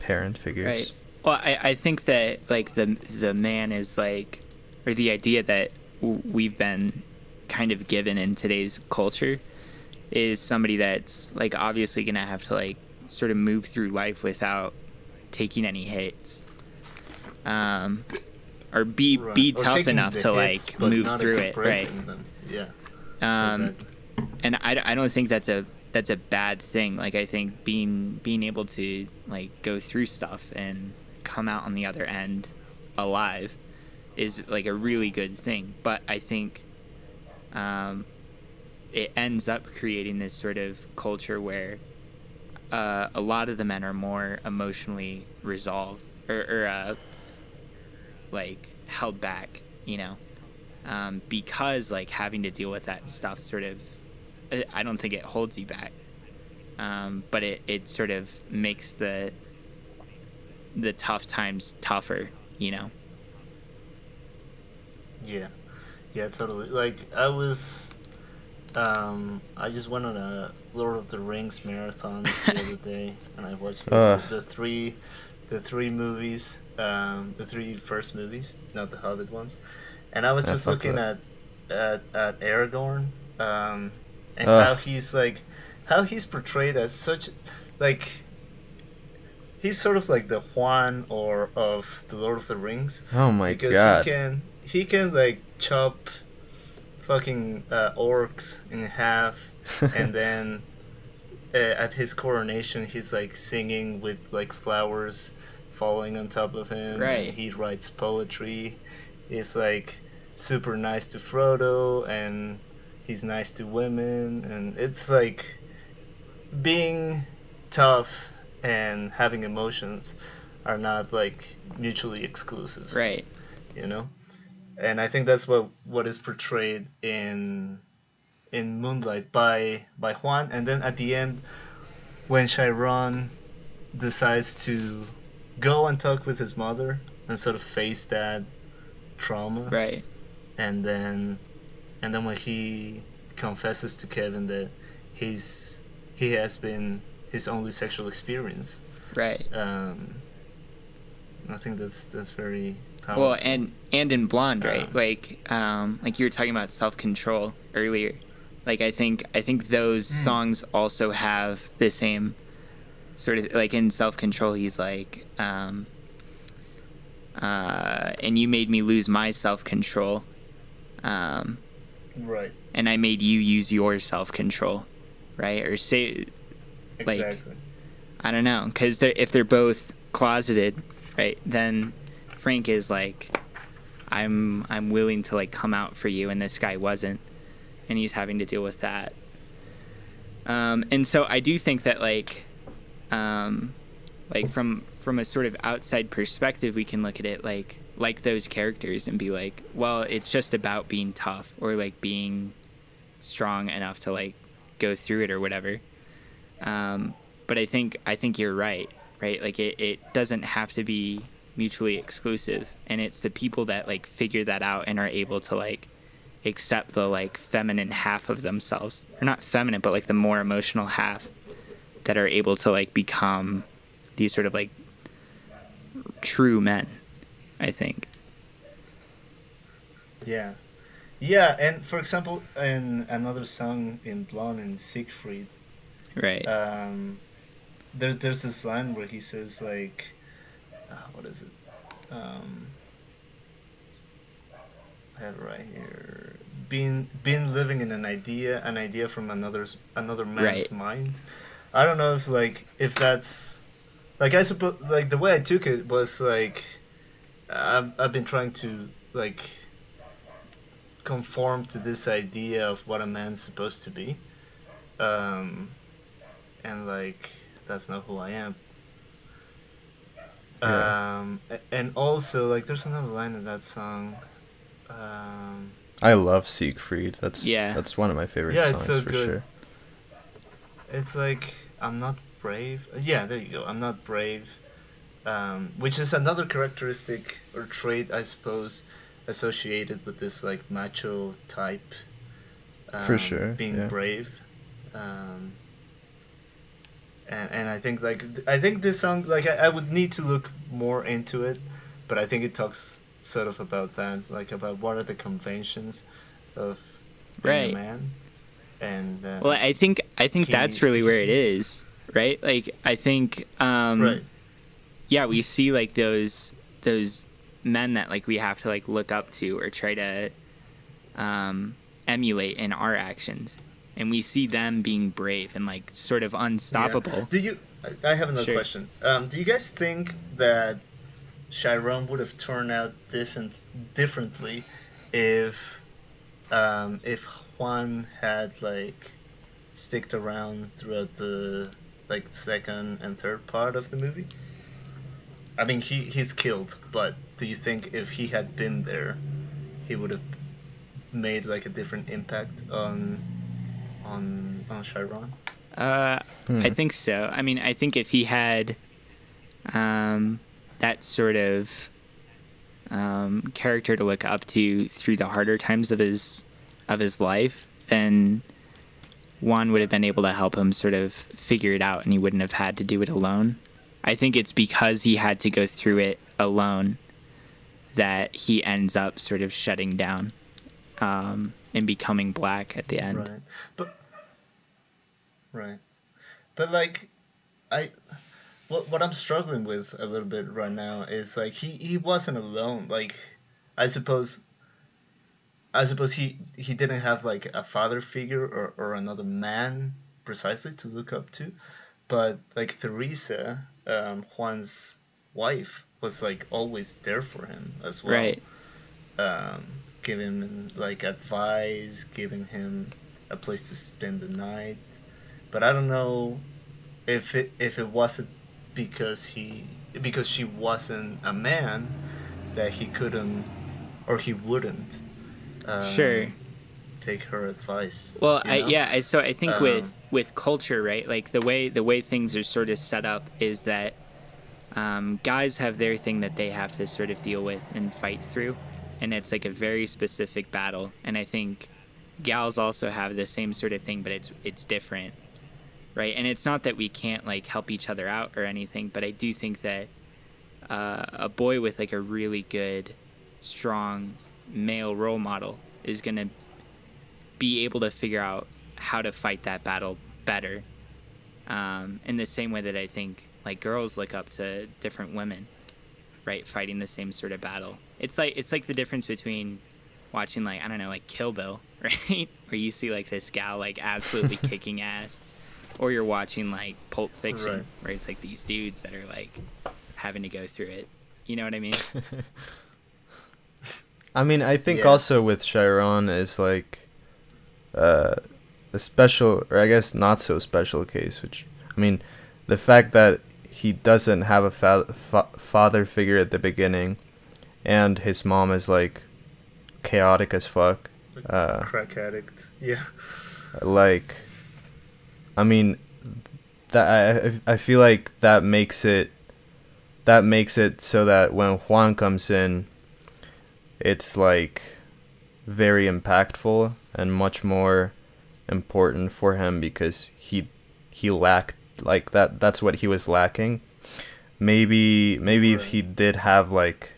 parent figures. Right. Well, I, I think that like the the man is like, or the idea that w- we've been kind of given in today's culture is somebody that's like obviously gonna have to like sort of move through life without taking any hits, um, or be right. be Or tough enough to hits, like move through it, right? them. Yeah. Um, exactly. and I, I don't think that's a that's a bad thing. Like I think being being able to like go through stuff and come out on the other end alive is like a really good thing. But I think um, it ends up creating this sort of culture where uh, a lot of the men are more emotionally resolved or, or uh, like held back, you know, um, because like having to deal with that stuff sort of, I- I don't think it holds you back, um, but it, it sort of makes the the tough times tougher, you know. Yeah, yeah, totally. Like I was, um, I just went on a Lord of the Rings marathon the other day, and I watched the, Ugh. the three, the three movies, um, the three first movies, not the Hobbit ones, and I was That's just looking good. at, at at Aragorn, um, and Ugh. how he's like, how he's portrayed as such, like. He's sort of like the Juan or of the Lord of the Rings Oh my because god. he can he can like chop fucking uh, orcs in half and then uh, at his coronation he's like singing with like flowers falling on top of him Right. and he writes poetry he's like super nice to frodo and he's nice to women and it's like being tough and having emotions are not like mutually exclusive Right. you know and i think that's what what is portrayed in in moonlight by by juan and then at the end when chiron decides to go and talk with his mother and sort of face that trauma Right. and then and then when he confesses to kevin that he's he has been his only sexual experience Right. um i think that's that's very powerful Well, and and in Blonde, right? Uh. like, um, like you were talking about self control earlier. Like, I think I think those Hmm. songs also have the same sort of like in self control. He's like, um, uh, and you made me lose my self control, um, right and I made you use your self control, right? Or say, Like, exactly I don't know, because they're, if they're both closeted, right, then Frank is like, I'm I'm willing to like come out for you, and this guy wasn't, and he's having to deal with that. Um, and so I do think that like, um, like from from a sort of outside perspective, we can look at it like like those characters and be like, well, it's just about being tough or like being strong enough to like go through it or whatever. Um, but I think I think you're right, right? Like it, it doesn't have to be mutually exclusive, and it's the people that like figure that out and are able to like accept the like feminine half of themselves, or not feminine, but like the more emotional half that are able to like become these sort of like true men. I think. yeah yeah and for example in another song in blonde and siegfried Right. um there's there's this line where he says like uh, what is it um I have it right here being being living in an idea an idea from another's another man's Right. mind I don't know if like if that's like I suppose like the way I took it was like I've, I've been trying to like conform to this idea of what a man's supposed to be um and like that's not who I am Yeah. um and also like there's another line in that song um I love Siegfried. That's Yeah. That's one of my favorite songs. Yeah, it's so for good. sure. It's like I'm not brave. Yeah, there you go. I'm not brave, um, which is another characteristic or trait, I suppose, associated with this like macho type. Um, For sure, being yeah. brave, um, and and I think like I think this song like I, I would need to look more into it, but I think it talks sort of about that, like about what are the conventions of being Right. a man, and uh, Well, I think I think He- that's really where it is, right? Like I think um right. Yeah, we see like those those men that like we have to like look up to or try to um emulate in our actions, and we see them being brave and like sort of unstoppable. Yeah. Do you? I have another Sure. question. Um, do you guys think that Chiron would have turned out different differently if um, if Juan had like sticked around throughout the like second and third part of the movie? I mean, he he's killed, but do you think if he had been there, he would have made like a different impact on on on Chiron? Uh, Hmm. I think so. I mean, I think if he had um, that sort of um, character to look up to through the harder times of his of his life, then Juan would have been able to help him sort of figure it out, and he wouldn't have had to do it alone. I think it's because he had to go through it alone that he ends up sort of shutting down um, and becoming black at the end. Right. But right. But like I what what I'm struggling with a little bit right now is like he he wasn't alone. Like I suppose I suppose he he didn't have like a father figure or, or another man precisely to look up to. But like Teresa, um, Juan's wife, was like always there for him as well Right. um, giving him like advice, giving him a place to spend the night. But I don't know if it if it wasn't because he because she wasn't a man that he couldn't or he wouldn't um, Sure. Take her advice. Well, I, yeah. I, so I think with Um, with culture, right? Like the way the way things are sort of set up is that um, guys have their thing that they have to sort of deal with and fight through, and it's like a very specific battle. And I think gals also have the same sort of thing, but it's it's different, right? And it's not that we can't like help each other out or anything, but I do think that uh, a boy with like a really good, strong male role model is gonna be able to figure out how to fight that battle better. Um, in the same way that I think like girls look up to different women, right, fighting the same sort of battle. It's like it's like the difference between watching like I don't know like Kill Bill, right, where you see like this gal like absolutely kicking ass, or you're watching like Pulp Fiction, Right. where it's like these dudes that are like having to go through it. You know what I mean? I mean, I think Yeah. also with Chiron is like uh, a special, or I guess not so special case. Which I mean, the fact that he doesn't have a fa- fa- father figure at the beginning, and his mom is like chaotic as fuck. Uh, crack addict. Yeah. like, I mean, that I I feel like that makes it that makes it so that when Juan comes in, it's like very impactful and much more important for him because he he lacked like that that's what he was lacking. Maybe maybe if he did have like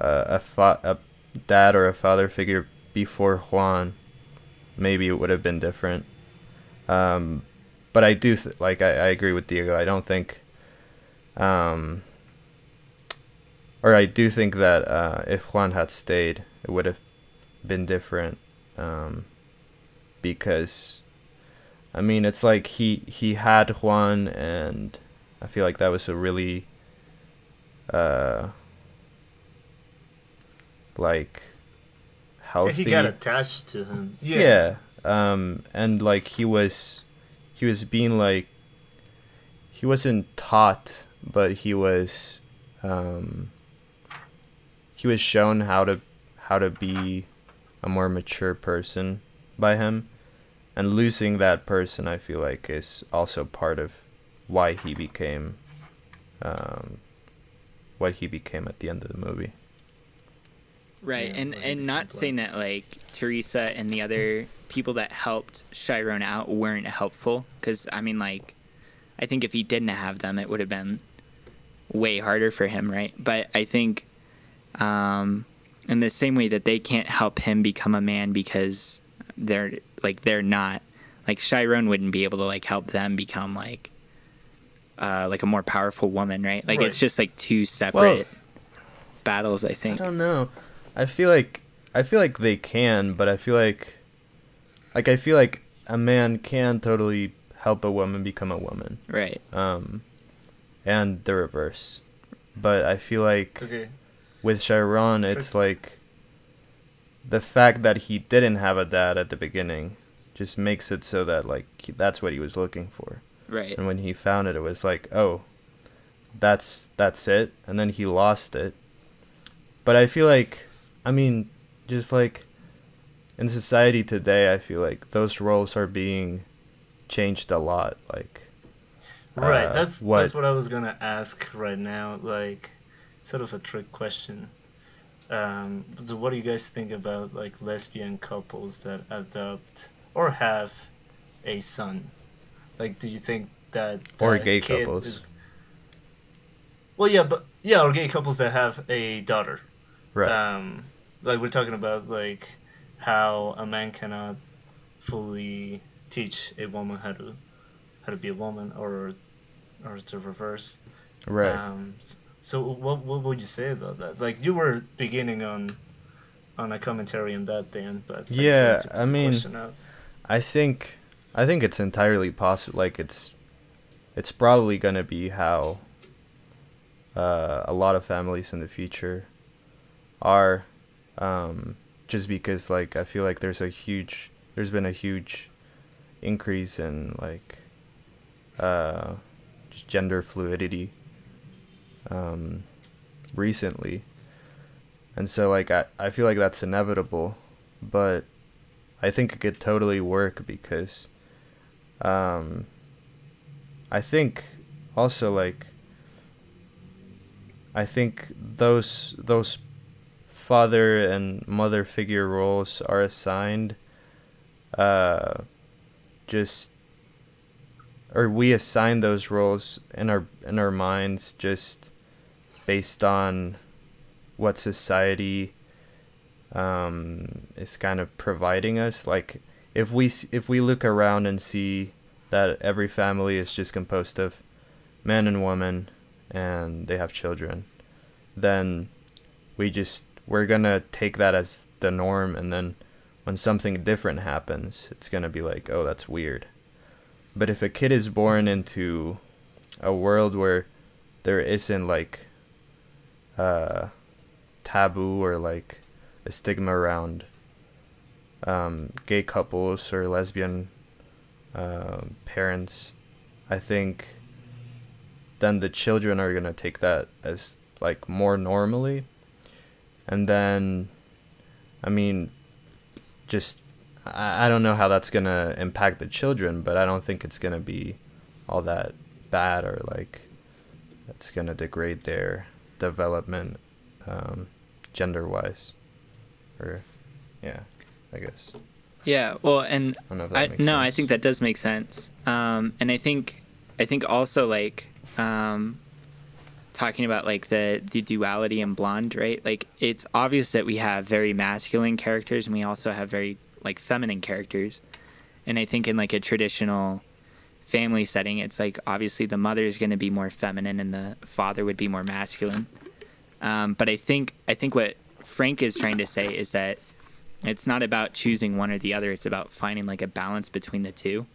uh, a fa- a dad or a father figure before Juan maybe it would have been different. Um but I do th- like I, I agree with Diego. I don't think um or I do think that uh, if Juan had stayed, it would have been different. Um, because, I mean, it's like he he had Juan, and I feel like that was a really, uh, like, Yeah, healthy. he got attached to him. Yeah. Yeah. Um, and like he was, he was being like, he wasn't taught, but he was, um, he was shown how to, how to be a more mature person by him, and losing that person, I feel like, is also part of why he became, um, what he became at the end of the movie. Right, Yeah, and and not like- saying that like Teresa and the other people that helped Chiron out weren't helpful, because I mean like, I think if he didn't have them, it would have been way harder for him, right? But I think, um, in the same way that they can't help him become a man because they're like they're not, like Chiron wouldn't be able to like help them become like, uh, like a more powerful woman, right? Like it's just like two separate battles. I think. I don't know. I feel like I feel like they can, but I feel like like I feel like a man can totally help a woman become a woman. Right. Um, and the reverse. But I feel like Okay. With Chiron, it's like the fact that he didn't have a dad at the beginning just makes it so that like that's what he was looking for. Right. And when he found it, it was like, oh, that's that's it. And then he lost it. But I feel like, I mean, just like in society today, I feel like those roles are being changed a lot. Like, Right. uh, that's what- that's what I was gonna ask right now. Like, sort of a trick question. Um, so what do you guys think about like lesbian couples that adopt or have a son? Like, do you think that Or gay couples. is- Well, yeah, but yeah, or gay couples that have a daughter. right? Um, like we're talking about like how a man cannot fully teach a woman how to how to be a woman or or the reverse. right. Um, so what what would you say about that? Like you were beginning on on a commentary on that, then, but Yeah, put I mean- I think I think it's entirely possible. Like it's it's probably gonna be how uh, a lot of families in the future are, um, just because like I feel like there's a huge there's been a huge increase in like uh, just gender fluidity um, recently, and so like I I feel like that's inevitable, but I think it could totally work because um I think also like I think those those father and mother figure roles are assigned uh just or we assign those roles in our in our minds just based on what society um, is kind of providing us. Like if we if we look around and see that every family is just composed of men and women, and they have children, then we just we're gonna take that as the norm, and then when something different happens, it's gonna be like, oh, that's weird. But if a kid is born into a world where there isn't like uh, taboo or like a stigma around um, gay couples or lesbian uh, parents, I think then the children are gonna take that as like more normally, and then, I mean, just I, I don't know how that's gonna impact the children, but I don't think it's gonna be all that bad or like it's gonna degrade their development um, gender wise or yeah i guess Yeah. Well, and I don't know if that I, makes no, I think that does make sense. Um, and I think I think also like um, talking about like the the duality in blonde, right? Like it's obvious that we have very masculine characters and we also have very like feminine characters. And I think in like a traditional family setting, it's like obviously the mother is going to be more feminine and the father would be more masculine. Um, but I think I think what Frank is trying to say is that it's not about choosing one or the other. It's about finding like a balance between the two.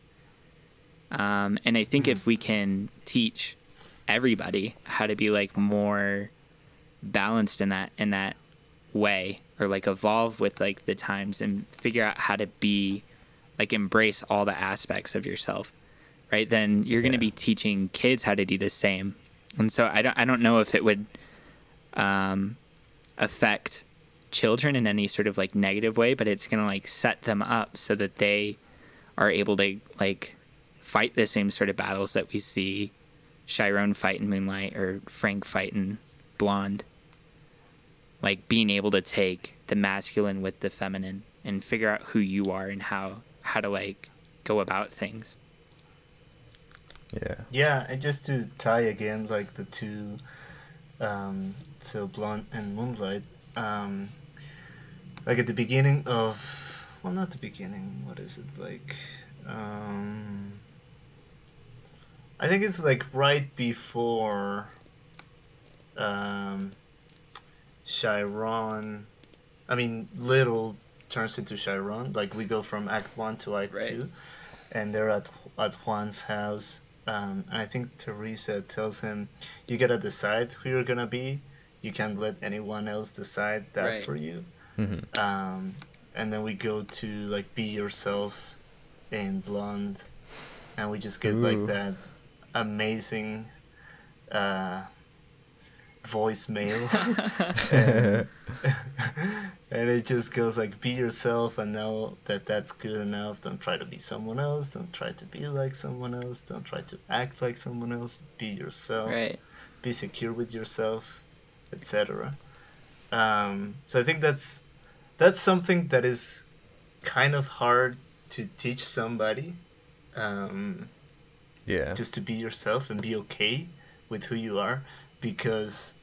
Um, and I think if we can teach everybody how to be like more balanced in that in that way, or like evolve with like the times and figure out how to be like embrace all the aspects of yourself, right? Then you're going to be teaching kids how to do the same. And so I don't I don't know if it would um, affect children in any sort of like negative way, but it's gonna like set them up so that they are able to like fight the same sort of battles that we see Chiron fight in Moonlight or Frank fight in Blonde. Like being able to take the masculine with the feminine and figure out who you are and how how to like go about things. Yeah Yeah, and just to tie again, like the two, um, so Blonde and Moonlight, um, like at the beginning of, well, not the beginning, what is it, like, um, I think it's like right before, um, Chiron, I mean, little turns into Chiron. Like we go from Act One to Act Right. Two, and they're at at Juan's house. Um, and I think Teresa tells him, "You gotta decide who you're gonna be. You can't let anyone else decide that Right. for you." Mhm. Um, and then we go to like be yourself in Blonde, and we just get like that amazing uh, voicemail. and, and it just goes like be yourself and know that that's good enough. Don't try to be someone else. Don't try to be like someone else. Don't try to act like someone else. Be yourself. Right. be secure with yourself etc um, so i think that's that's something that is kind of hard to teach somebody um, yeah. just to be yourself and be okay with who you are because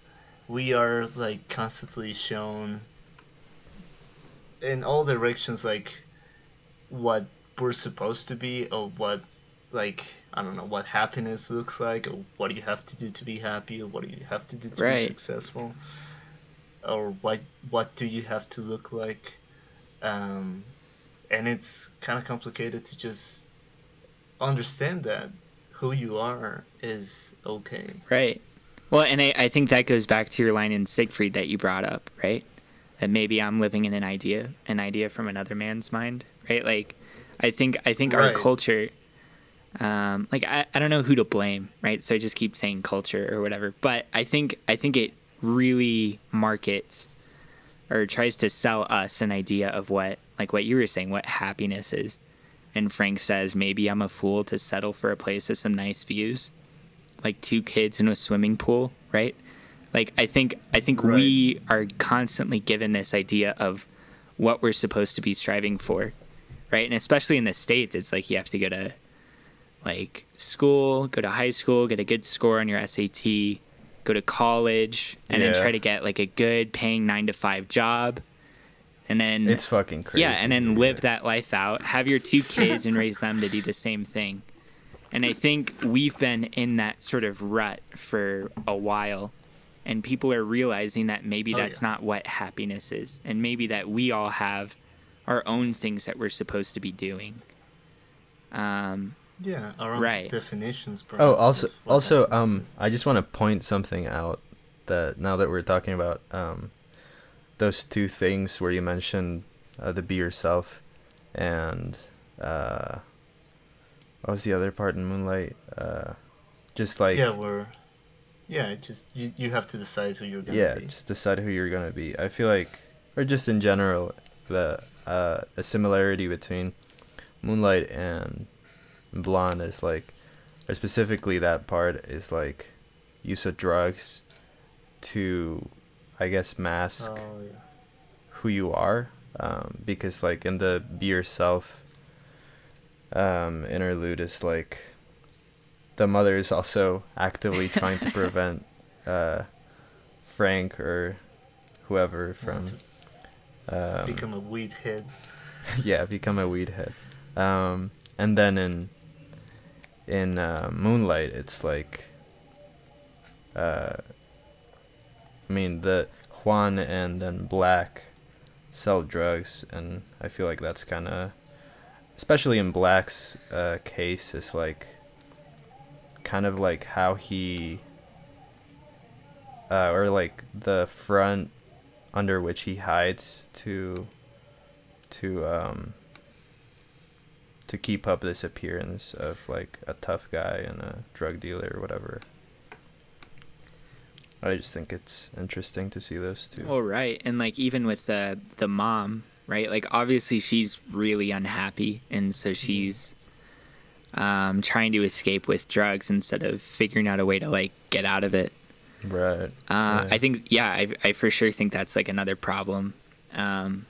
we are like constantly shown in all directions like what we're supposed to be or what like I don't know what happiness looks like or what do you have to do to be happy or what do you have to do to Right. be successful or what what do you have to look like um, and it's kind of complicated to just understand that who you are is okay. Right. Well, and I, I think that goes back to your line in Siegfried that you brought up, right? That maybe I'm living in an idea, an idea from another man's mind, right? Like, I think I think our culture, um, like I, I don't know who to blame, right? So I just keep saying culture or whatever, but I think I think it really markets or tries to sell us an idea of what, like what you were saying, what happiness is. And Frank says, maybe I'm a fool to settle for a place with some nice views like two kids in a swimming pool, right? Like I think I think Right. we are constantly given this idea of what we're supposed to be striving for, right? And especially in the states, it's like you have to go to like school, go to high school, get a good score on your SAT, go to college, and then try to get like a good paying 9 to 5 job. And then It's fucking crazy. yeah, and then live that life out. Have your two kids and raise them to do the same thing. And I think we've been in that sort of rut for a while. And people are realizing that maybe Oh, that's yeah. not what happiness is. And maybe that we all have our own things that we're supposed to be doing. Um, Yeah, our own Right. definitions. Oh, also, also, um, is. I just want to point something out that now that we're talking about um, those two things where you mentioned uh, the be yourself and uh, what was the other part in Moonlight? Uh, just like yeah, we're yeah, just you, you have to decide who you're gonna yeah, be. just decide who you're gonna be. I feel like, or just in general, the uh, a similarity between Moonlight and Blonde is like, or specifically that part is like, use of drugs to, I guess, mask Oh yeah. who you are, um, because like in the be yourself um, interlude is like, the mother is also actively trying to prevent uh, Frank or whoever from um, Become a weed head. yeah become a weed head, um, and then in in uh, Moonlight it's like uh, I mean the Juan and then Black sell drugs, and I feel like that's kind of especially in Black's uh, case is like kind of like how he uh, or like the front under which he hides to to um to keep up this appearance of like a tough guy and a drug dealer or whatever. I just think it's interesting to see those two. Oh right, and like even with the the mom, right? Like obviously she's really unhappy, and so she's um, trying to escape with drugs instead of figuring out a way to like get out of it. Right. Uh, Yeah. I think yeah, I I for sure think that's like another problem, um,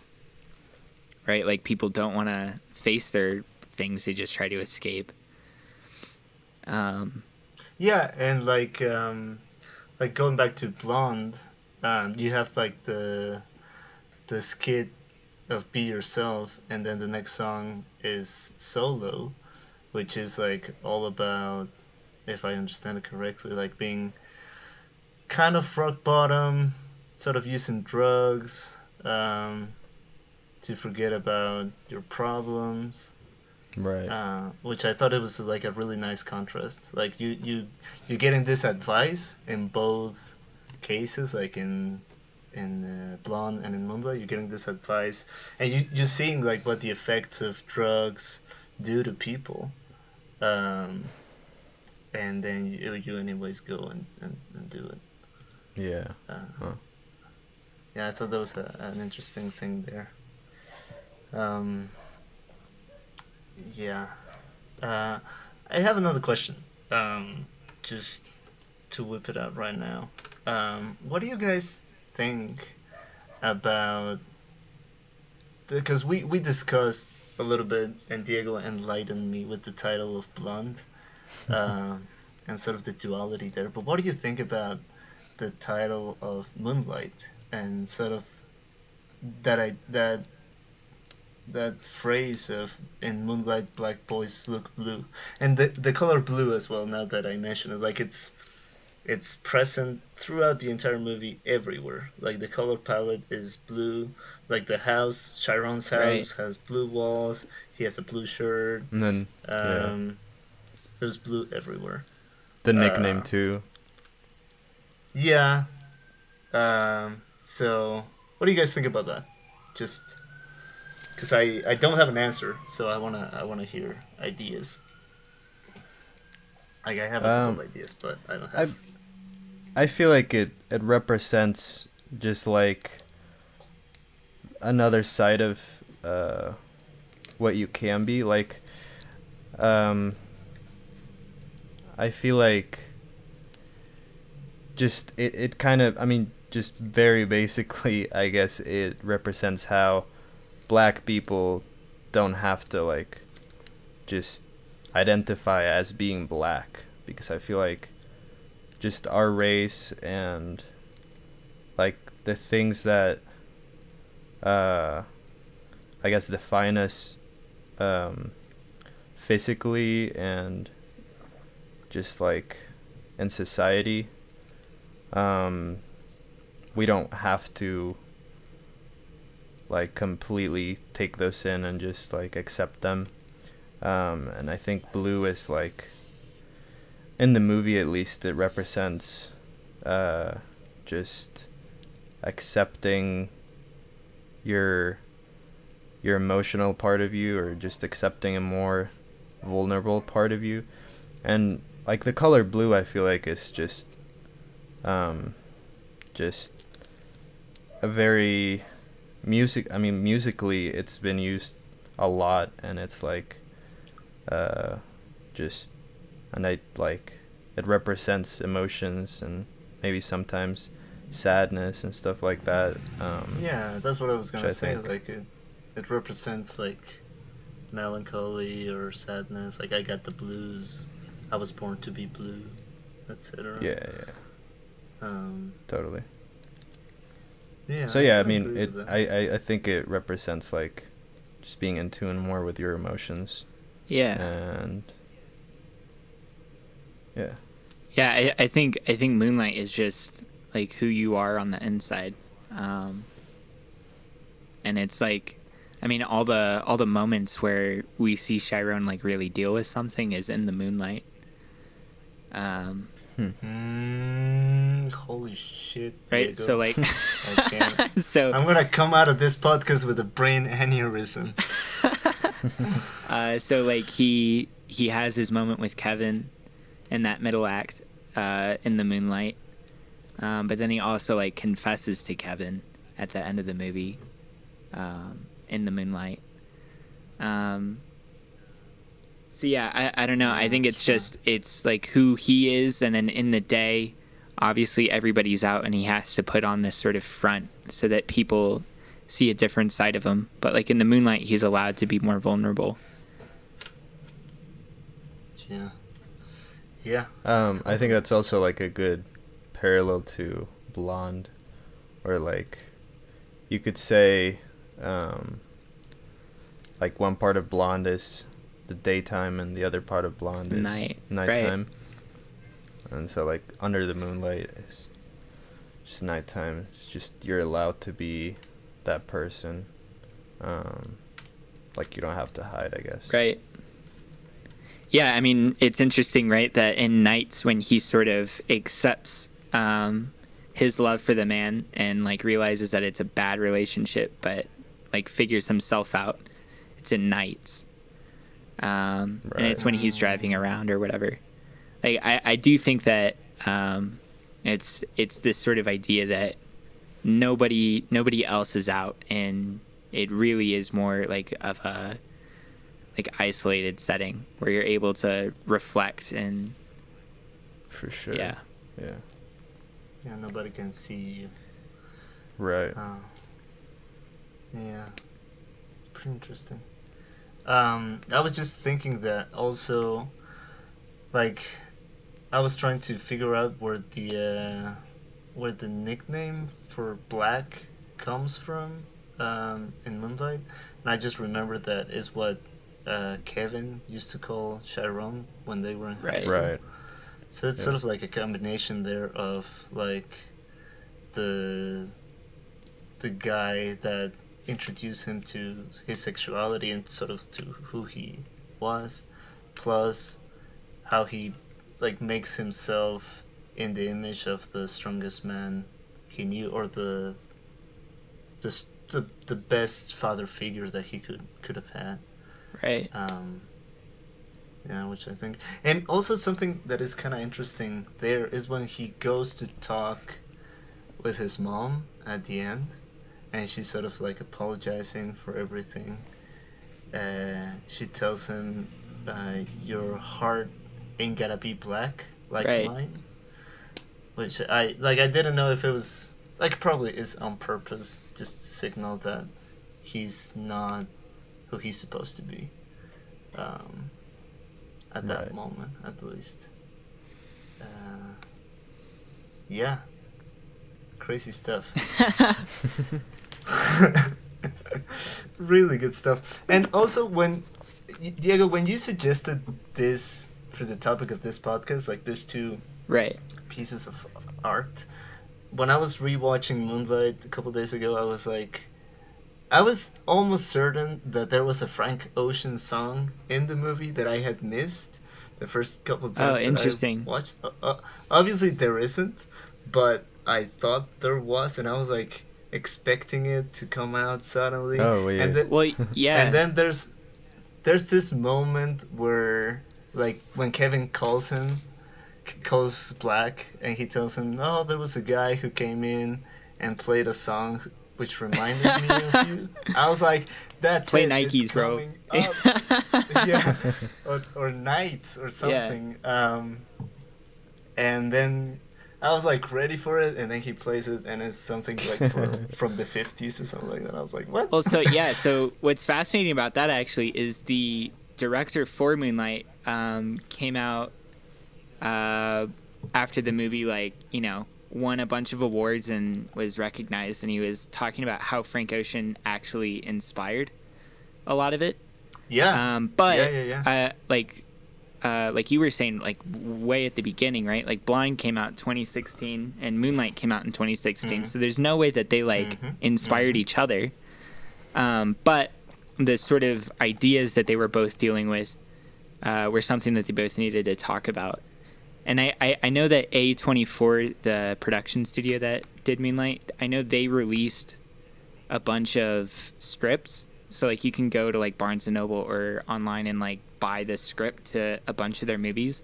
right? Like people don't want to face their things; they just try to escape. Um, Yeah, and like um, like going back to Blonde, um, you have like the the skit of Be Yourself, and then the next song is Solo, which is like all about, if I understand it correctly, like being kind of rock bottom, sort of using drugs, um, to forget about your problems Right. uh, which I thought it was like a really nice contrast. Like you you you're getting this advice in both cases, like in in uh, Blonde and in Moonlight, you're getting this advice, and you you're seeing like what the effects of drugs do to people, um, and then you, you anyways go and, and, and do it. yeah. Uh, Huh. Yeah, I thought that was a, an interesting thing there. Um, yeah. Uh, I have another question. Um, just to whip it out right now. Um, what do you guys think about? Because we we discussed a little bit, and Diego enlightened me with the title of Blonde, um, and sort of the duality there. But what do you think about the title of Moonlight and sort of that I that that phrase of in moonlight black boys look blue and the the color blue as well now that I mention it like it's it's present throughout the entire movie everywhere like the color palette is blue like the house Chiron's house Right. has blue walls he has a blue shirt And then yeah. um there's blue everywhere the nickname uh, too. Yeah. Um, so, what do you guys think about that? Just because I, I don't have an answer, so I wanna I wanna hear ideas. Like I have a couple Um, of ideas, but I don't I have. I feel like it it represents just like another side of uh, what you can be. Like, um, I feel like just it, it kind of I mean just very basically I guess it represents how black people don't have to like just identify as being black because I feel like just our race and like the things that uh I guess define us um physically and just like in society. Um we don't have to like completely take those in and just like accept them. Um and I think blue is like in the movie at least it represents uh just accepting your your emotional part of you or just accepting a more vulnerable part of you. And like the color blue i feel like is just um just a very music i mean musically it's been used a lot and it's like uh just and I like it represents emotions and maybe sometimes sadness and stuff like that. Um, Yeah, that's what I was gonna say. Like it, it represents like melancholy or sadness. Like I got the blues. I was born to be blue, etc. yeah, yeah, Um. totally. Yeah. so yeah, I can mean, it. I, I I think it represents like just being in tune more with your emotions Yeah. and yeah, Yeah, I, I think I think Moonlight is just like who you are on the inside, um, and it's like, I mean, all the all the moments where we see Chiron like really deal with something is in the Moonlight. Um, Mm, holy shit. right. So like, so I'm gonna come out of this podcast with a brain aneurysm. uh, so like he he has his moment with Kevin in that middle act uh, in the moonlight, um, but then he also like confesses to Kevin at the end of the movie um, in the moonlight. Um, so yeah, I, I don't know. I think it's just it's like who he is, and then in the day, obviously everybody's out, and he has to put on this sort of front so that people see a different side of him. But like in the moonlight, he's allowed to be more vulnerable. Yeah. Yeah. Um, I think that's also like a good parallel to Blonde, or like you could say, um, like one part of Blonde is the daytime and the other part of Blonde the is night, right. nighttime. And so like under the moonlight is just nighttime. It's just you're allowed to be that person, Um, like you don't have to hide, I guess. Right. Yeah, I mean, it's interesting, right? That in Nights, when he sort of accepts um, his love for the man and like realizes that it's a bad relationship, but like figures himself out, it's in Nights, um, and it's when he's driving around or whatever. Like, I, I do think that um, it's it's this sort of idea that nobody nobody else is out, and it really is more like of a like isolated setting where you're able to reflect and For sure. yeah Yeah. Yeah, nobody can see you. Right. Uh, yeah, pretty interesting. Um, I was just thinking that also, like, I was trying to figure out where the uh, where the nickname for Black comes from um, in Moonlight, and I just remembered that is what uh, Kevin used to call Chiron when they were in high school. Right. So it's Yeah. sort of like a combination there of like the the guy that introduced him to his sexuality and sort of to who he was, plus how he like makes himself in the image of the strongest man he knew or the the the, the best father figure that he could could have had. Right Um, yeah, which I think, and also something that is kind of interesting there is when he goes to talk with his mom at the end, and she's sort of like apologizing for everything. Uh, she tells him, uh, "Your heart ain't gotta be black like Right. mine," which I like. I didn't know if it was like probably is on purpose, just to signal that he's not who he's supposed to be um, at that Right. moment, at least. Uh, yeah, crazy stuff. really good stuff. And also, when Diego, when you suggested this for the topic of this podcast, like these two right pieces of art. When I was rewatching Moonlight a couple days ago, I was like, I was almost certain that there was a Frank Ocean song in the movie that I had missed the first couple of times. that I watched. Uh, uh, obviously, there isn't, but I thought there was, and I was like expecting it to come out suddenly. Oh, wait. And then, well yeah and then there's there's this moment where like when Kevin calls him calls Black and he tells him, "Oh, there was a guy who came in and played a song which reminded me of you." I was like, "That's play it, nikes bro up." yeah, or, or nights or something. Um, and then I was like ready for it, and then he plays it, and it's something like from, from the fifties or something like that. I was like, "What?" well so yeah so what's fascinating about that actually is the director for moonlight um, came out uh, after the movie like you know won a bunch of awards and was recognized and he was talking about how frank ocean actually inspired a lot of it. Yeah, um, but yeah, yeah, yeah. Uh, like uh, like you were saying like way at the beginning right? Like Blonde came out in 2016 and moonlight came out in 2016 Mhm. so there's no way that they like Mhm, inspired each other. Um, but the sort of ideas that they were both dealing with uh, were something that they both needed to talk about and I, I, I know that A24, the production studio that did Moonlight, I know they released a bunch of scripts. So like you can go to like Barnes and Noble or online and like buy the script to a bunch of their movies.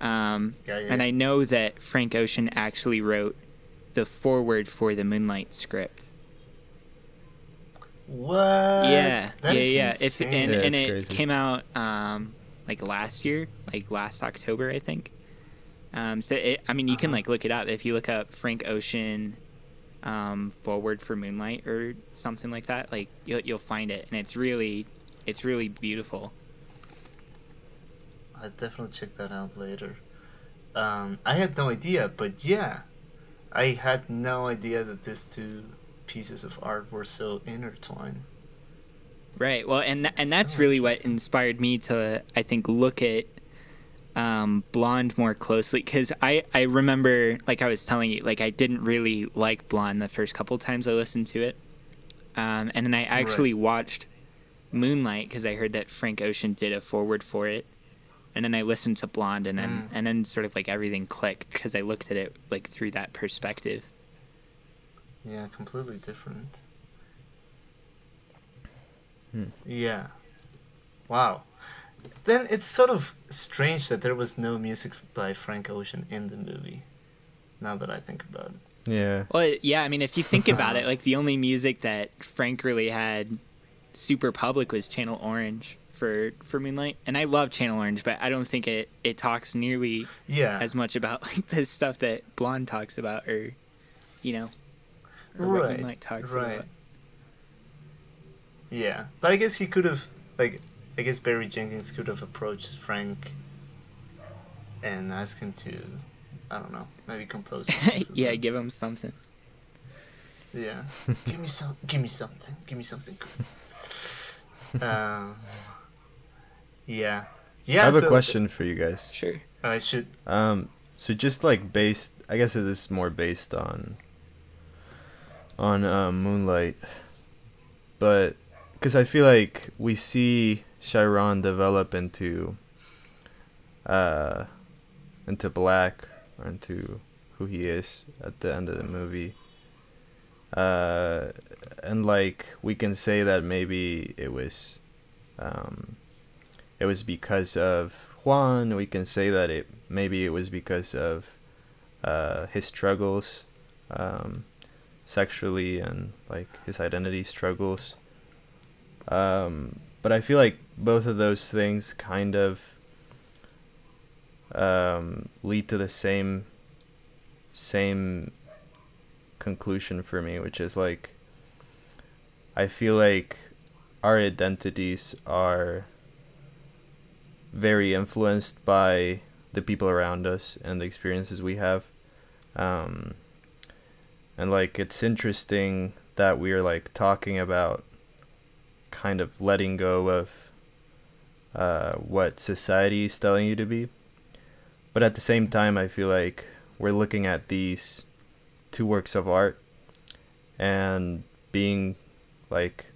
Um, Yeah, yeah, and. I know that Frank Ocean actually wrote the foreword for the Moonlight script. What? yeah, That yeah, yeah. If and, Yeah, and it crazy. came out um, like last year, like last October, I think. Um, so it, I mean, you can Uh-huh. like look it up if you look up Frank Ocean um, foreword for Moonlight or something like that. Like you'll you'll find it, and it's really it's really beautiful. I'll definitely check that out later. Um, I had no idea, but yeah, I had no idea that these two pieces of art were so intertwined. Right. Well, and th- and that's So really what inspired me to I think look at um, Blonde more closely because I I remember like I was telling you like I didn't really like Blonde the first couple times I listened to it, Um, and then I actually right. watched Moonlight because I heard that Frank Ocean did a foreword for it, and then I listened to Blonde, and then mm. and then sort of like everything clicked because I looked at it like through that perspective. Yeah, completely different. Hmm. Yeah. Wow. Then it's sort of strange that there was no music by Frank Ocean in the movie. Now that I think about it. Yeah. Well, yeah. I mean, if you think about it, like the only music that Frank really had super public was Channel Orange for for Moonlight, and I love Channel Orange, but I don't think it it talks nearly yeah as much about like the stuff that Blonde talks about, or you know, or right, what Moonlight talks right. about. Yeah, but I guess he could have like I guess Barry Jenkins could have approached Frank and asked him to I don't know maybe compose. yeah, give him something. Yeah, give me some, give me something, give me something. um, yeah. Yeah. I have so a question for you guys. Sure. I should. Um. So just like based, I guess this is more based on. On um, Moonlight, but because I feel like we see Chiron develop into. Uh, into black or into who he is at the end of the movie. Uh, and like we can say that maybe it was um, it was because of Juan. We can say that it maybe it was because of uh, his struggles um, sexually and like his identity struggles. Um, but I feel like both of those things kind of um, lead to the same same conclusion for me, which is like I feel like our identities are very influenced by the people around us and the experiences we have. Um, and like it's interesting that we are like talking about kind of letting go of uh, what society is telling you to be. But at the same time, I feel like we're looking at these two works of art and being like,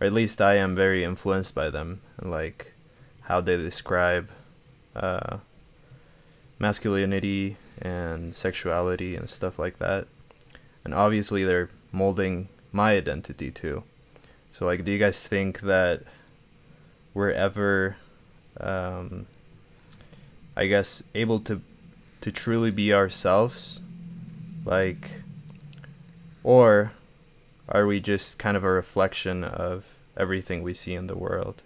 or at least I am very influenced by them and like how they describe uh, masculinity and sexuality and stuff like that. And obviously, they're molding my identity too. So, like, do you guys think that we're ever, um, I guess, able to to truly be ourselves? Like, or are we just kind of a reflection of everything we see in the world?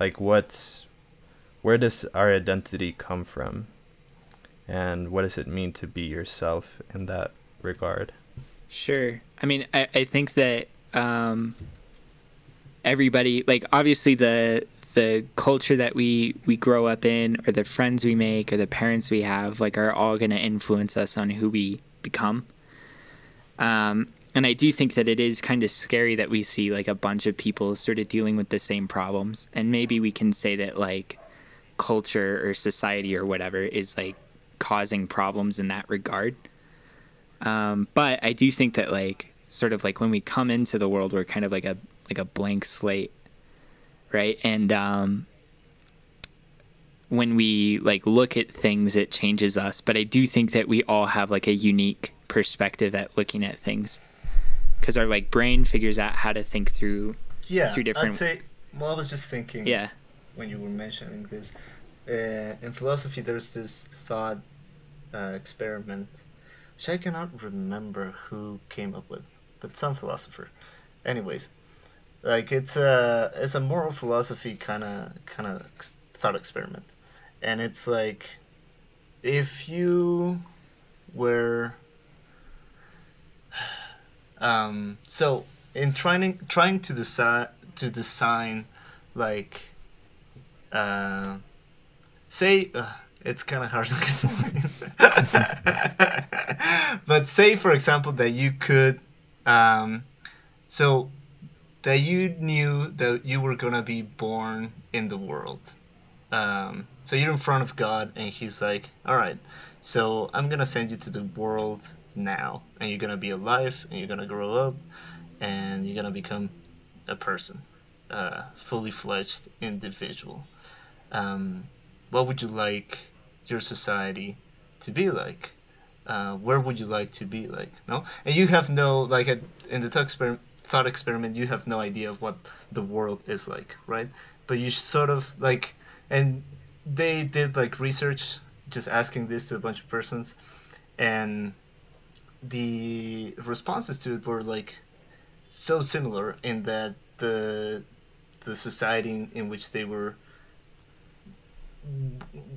Like, what's where does our identity come from? And what does it mean to be yourself in that regard? Sure. I mean, I, I think that um, everybody, like, obviously the the culture that we we grow up in or the friends we make or the parents we have like are all going to influence us on who we become um, and i do think that it is kind of scary that we see like a bunch of people sort of dealing with the same problems and maybe we can say that like culture or society or whatever is like causing problems in that regard. Um, but I do think that like sort of like when we come into the world, we're kind of like a like a blank slate, right? And um, when we like look at things, it changes us. But I do think that we all have like a unique perspective at looking at things because our like brain figures out how to think through yeah through different. I'd say. Well, I was just thinking. Yeah when you were mentioning this. Uh, in philosophy, there's this thought uh, experiment, which I cannot remember who came up with, but some philosopher. Anyways, like it's a it's a moral philosophy kind of kind of thought experiment, and it's like if you were um, so in trying trying to decide to design like uh, say uh, it's kind of hard to explain, but say for example that you could, um, so that you knew that you were gonna be born in the world. Um, so you're in front of God, and He's like, "All right, so I'm gonna send you to the world now, and you're gonna be alive, and you're gonna grow up, and you're gonna become a person, a fully fledged individual. Um, what would you like your society to be like? Uh, where would you like to be like? No, and you have no like in the experiment, thought experiment, you have no idea of what the world is like, right? But you sort of like, and they did like research just asking this to a bunch of persons, and the responses to it were like so similar in that the the society in which they were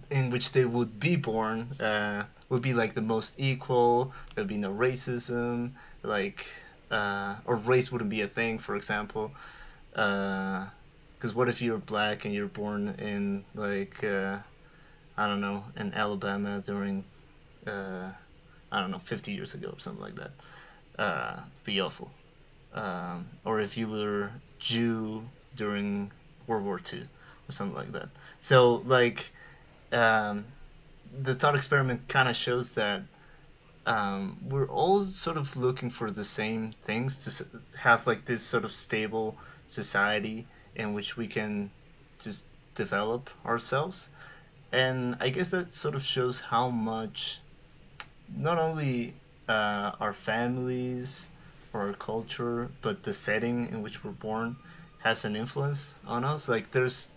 in which they would be born uh, would be like the most equal. There'd be no racism, like uh, or race wouldn't be a thing, for example. Because uh, what if you're black and you're born in like uh, I don't know in Alabama during uh, I don't know 50 years ago or something like that? Be awful. Um, or if you were Jew during World War II or something like that. So like um, the thought experiment kind of shows that um, we're all sort of looking for the same things to have like this sort of stable society in which we can just develop ourselves. And I guess that sort of shows how much not only uh, our families or our culture, but the setting in which we're born has an influence on us. Like there's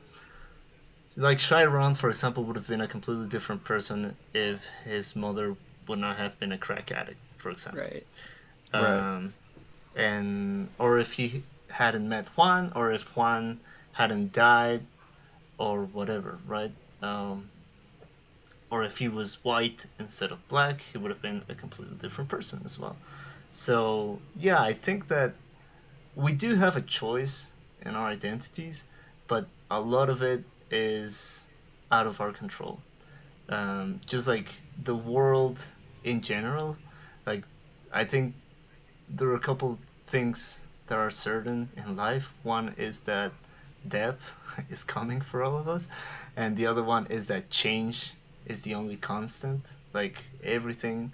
like Chiron, for example, would have been a completely different person if his mother would not have been a crack addict, for example. Right. Um, right. And or if he hadn't met Juan, or if Juan hadn't died, or whatever, right? Um, or if he was white instead of black, he would have been a completely different person as well. So yeah, I think that we do have a choice in our identities, but a lot of it is out of our control. Um, just like the world in general, like I think there are a couple things that are certain in life. One is that death is coming for all of us, and the other one is that change is the only constant. Like everything,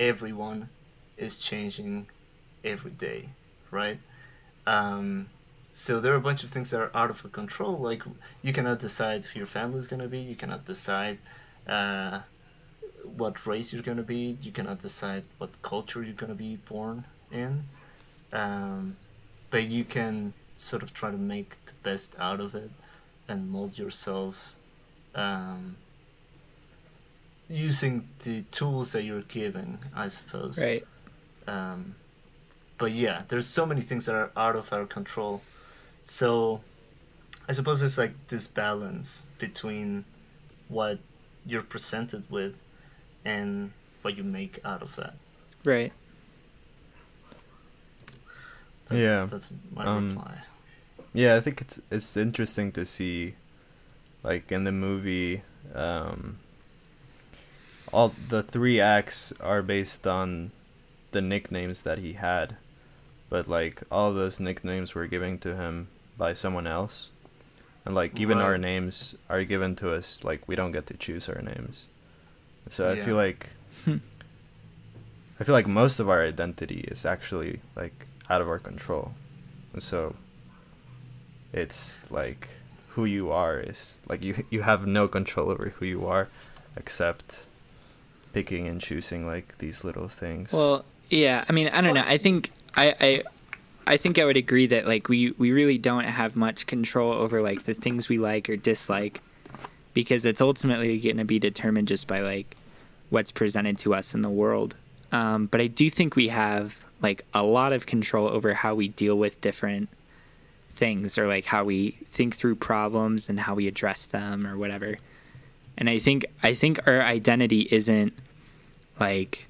everyone is changing every day, right? Um, so there are a bunch of things that are out of control. Like you cannot decide who your family is gonna be. You cannot decide uh, what race you're gonna be. You cannot decide what culture you're gonna be born in. Um, but you can sort of try to make the best out of it and mold yourself um, using the tools that you're given, I suppose. Right. Um, but yeah, there's so many things that are out of our control so I suppose it's like this balance between what you're presented with and what you make out of that. Right. That's, yeah. That's my um, reply. Yeah, I think it's it's interesting to see, like in the movie, um, all the three acts are based on the nicknames that he had, but like all those nicknames were given to him by someone else. And like even right. our names are given to us like we don't get to choose our names. So yeah. I feel like I feel like most of our identity is actually like out of our control. And so it's like who you are is like you you have no control over who you are except picking and choosing like these little things. Well, yeah, I mean, I don't know. I think I I I think I would agree that like we we really don't have much control over like the things we like or dislike because it's ultimately going to be determined just by like what's presented to us in the world. Um, but I do think we have like a lot of control over how we deal with different things or like how we think through problems and how we address them or whatever. And I think I think our identity isn't like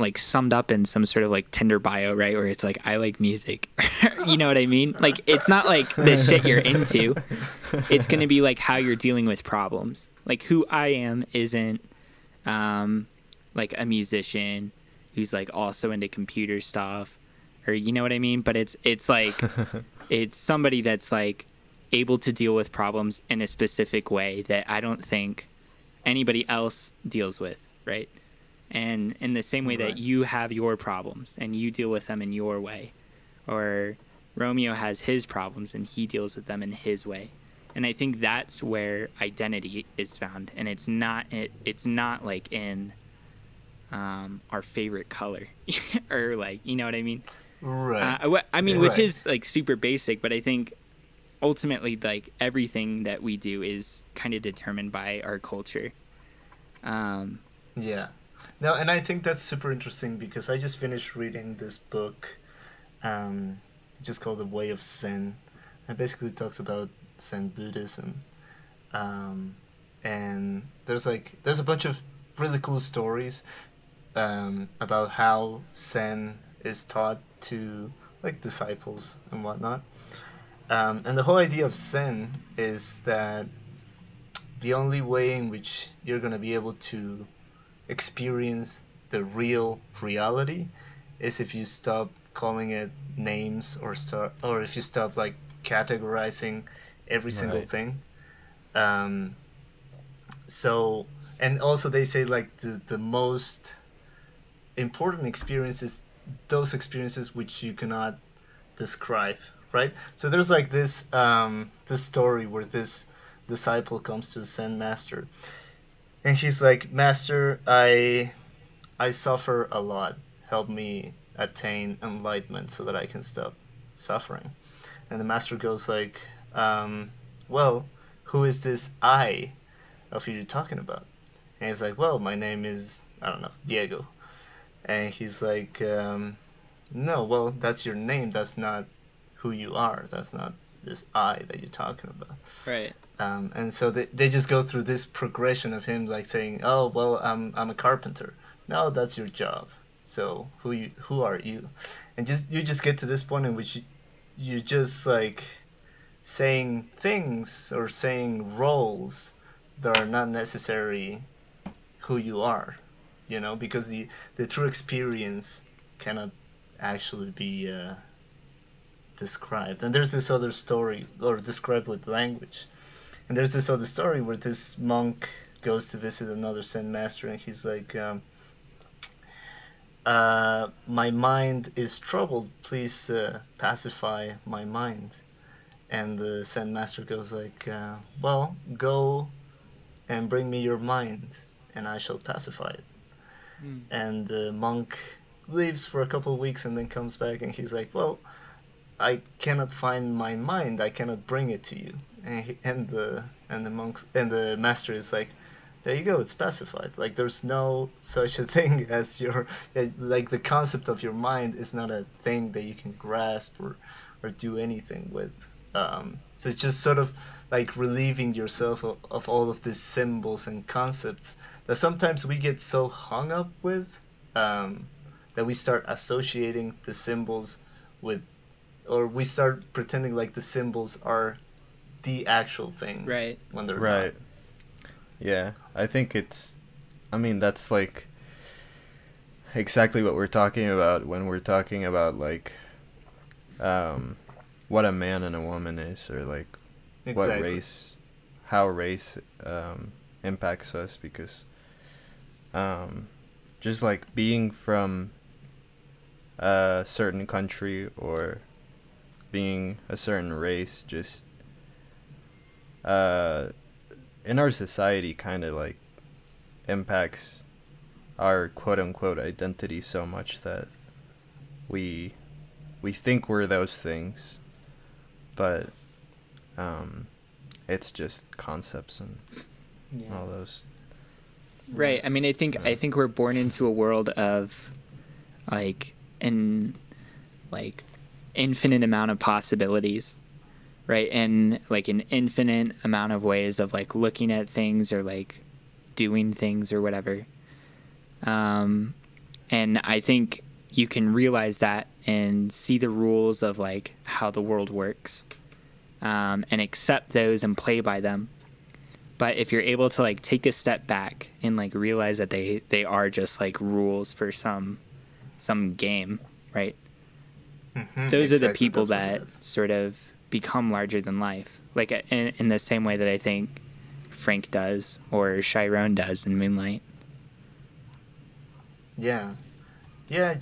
like summed up in some sort of like Tinder bio, right? Where it's like I like music. you know what I mean? Like it's not like the shit you're into. It's going to be like how you're dealing with problems. Like who I am isn't um like a musician who's like also into computer stuff or you know what I mean? But it's it's like it's somebody that's like able to deal with problems in a specific way that I don't think anybody else deals with, right? And in the same way right. that you have your problems and you deal with them in your way or Romeo has his problems and he deals with them in his way. And I think that's where identity is found, and it's not it, it's not like in um, our favorite color or like you know what I mean. Right. Uh, I mean, which Right. is like super basic, but I think ultimately, like everything that we do is kind of determined by our culture. Um, Yeah. No, and I think that's super interesting because I just finished reading this book, um, just called The Way of Zen. It basically talks about Zen Buddhism. Um, and there's like there's a bunch of really cool stories um, about how Zen is taught to like disciples and whatnot. Um, and the whole idea of Zen is that the only way in which you're going to be able to experience the real reality is if you stop calling it names or start or if you stop like categorizing every single Right. thing. Um, so and also they say like the, the most important experiences those experiences which you cannot describe right? So there's like this um this story where this disciple comes to the zen master and he's like master i i suffer a lot. Help me attain enlightenment so that i can stop suffering. And the master goes like um well who is this i of you're talking about? And he's like well my name is i don't know diego. And he's like um no well that's your name. That's not who you are. That's not this i that you're talking about. Right. Um, and so they, they just go through this progression of him like saying oh well i'm i'm a carpenter. No that's your job. So who you who are you? And just you just get to this point in which you, you just like saying things or saying roles that are not necessarily who you are you know because the the true experience cannot actually be uh, described. And there's this other story or described with language and there's this other story where this monk goes to visit another Zen master, and he's like, um, uh, "My mind is troubled. Please uh, pacify my mind." And the Zen master goes like, uh, "Well, go and bring me your mind, and I shall pacify it." Mm. And the monk leaves for a couple of weeks and then comes back, and he's like, "Well." I cannot find my mind. I cannot bring it to you. And, he, and the and the monks and the master is like, there you go. It's pacified. Like there's no such a thing as your like the concept of your mind is not a thing that you can grasp or or do anything with. Um, so it's just sort of like relieving yourself of, of all of these symbols and concepts that sometimes we get so hung up with um, that we start associating the symbols with or we start pretending like the symbols are the actual thing Right. when they're Right. Yeah, I think it's. I mean, that's like exactly what we're talking about when we're talking about like um, what a man and a woman is, or like not. what race, how race um, impacts us, because um, just like being from a certain country or being a certain race just uh in our society kind of like impacts our quote unquote identity so much that we we think we're those things but um it's just concepts and Yeah. all those Right. I mean, I think I think we're born into a world of like an like infinite amount of possibilities, right? And like an infinite amount of ways of like looking at things or like doing things or whatever. Um, and I think you can realize that and see the rules of like how the world works, um, and accept those and play by them but if you're able to like take a step back and like realize that they they are just like rules for some some game right mm-hmm, those are the people that's that sort of become larger than life like uh, in, in the same way that i think frank does or chiron does in moonlight Yeah, yeah.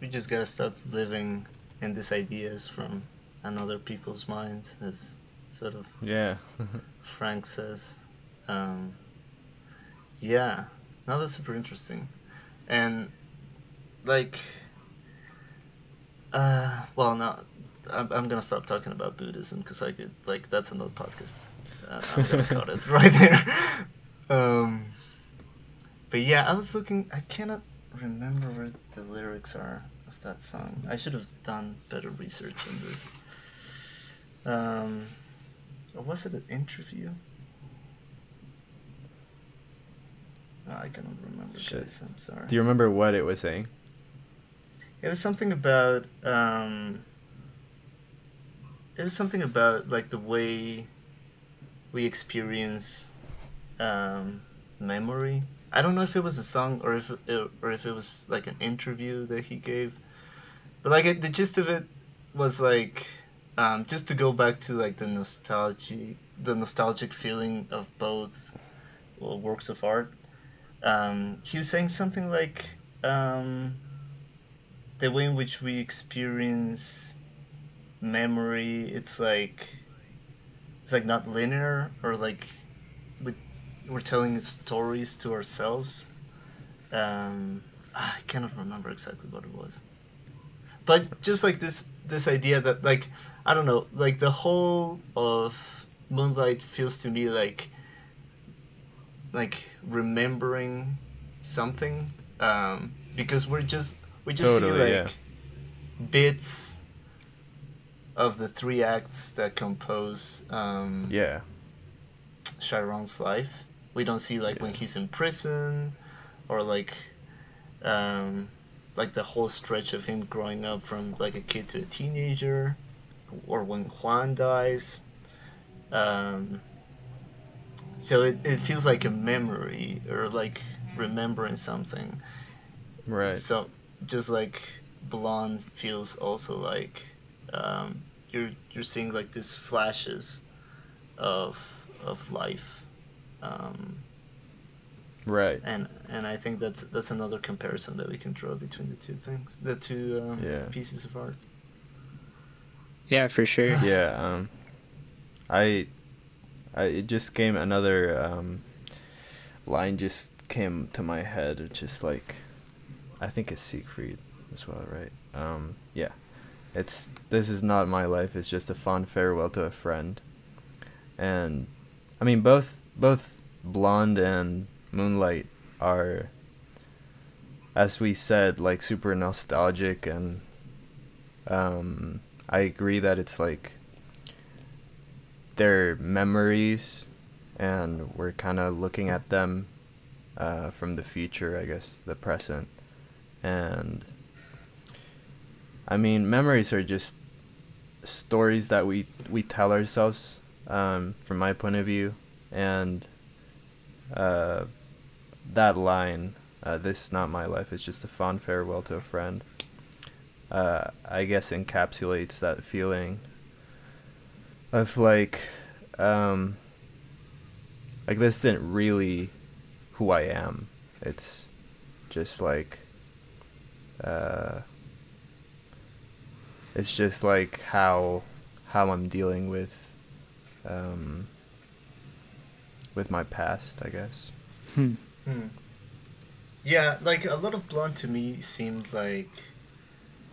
We just gotta stop living and these ideas from another people's minds, as sort of Yeah. Frank says. Um, yeah, no, that's super interesting, and like, uh, well, now I'm, I'm gonna stop talking about Buddhism because I could like that's another podcast. Uh, I'm gonna cut it right there. Um, but yeah, I was looking. I cannot remember where the lyrics are of that song. I should have done better research on this. Um, or was it an interview? No, I cannot remember, Shit. guys. I'm sorry. Do you remember what it was saying? It was something about um it was something about like the way we experience um memory. I don't know if it was a song or if it, or if it was like an interview that he gave. But like it, the gist of it was like um just to go back to like the nostalgic the nostalgic feeling of both well, works of art. Um he was saying something like um the way in which we experience memory it's like it's like not linear or like we, we're telling stories to ourselves um ah, i cannot remember exactly what it was but just like this this idea that like i don't know like the whole of moonlight feels to me like like remembering something um because we're just we just see like yeah. bits of the three acts that compose um, Yeah. Chiron's life. We don't see like when he's in prison, or like, um, like the whole stretch of him growing up from like a kid to a teenager, or when Juan dies. Um, so it, it feels like a memory or like remembering something. Right. So just like blonde feels also like um, you're you're seeing like these flashes of of life, um, Right. and and I think that's that's another comparison that we can draw between the two things, the two um, Yeah. pieces of art. Yeah, for sure. yeah um i i it just came another um line just came to my head it's just like i think it's Seigfried as well right um yeah it's this is not my life it's just a fond farewell to a friend and i mean both both blonde and moonlight are as we said like super nostalgic and um I agree that it's like their memories and we're kind of looking at them uh, from the future, I guess, the present. And I mean, memories are just stories that we we tell ourselves um, from my point of view and uh, that line uh, this is not my life it's just a fond farewell to a friend uh, I guess encapsulates that feeling of like, um, like this isn't really who I am. It's just like, uh, it's just like how how I'm dealing with, um, with my past, I guess. Hmm. Hmm. Yeah, like a lot of blonde to me seemed like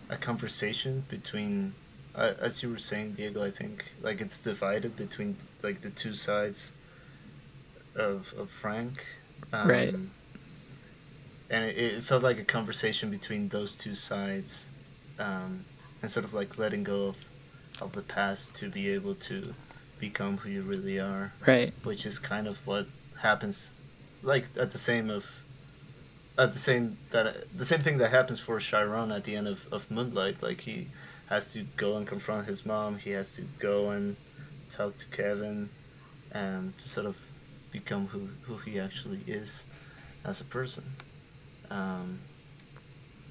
a conversation between, uh, as you were saying, Diego. I think like it's divided between like the two sides of of Frank. Um, Right. And it, it felt like a conversation between those two sides, um, and sort of like letting go of of the past to be able to become who you really are. Right. which is kind of what happens like at the same of at the same that the same thing that happens for Chiron at the end of, of Moonlight. Like he has to go and confront his mom. He has to go and talk to Kevin and to sort of become who, who he actually is as a person. Um,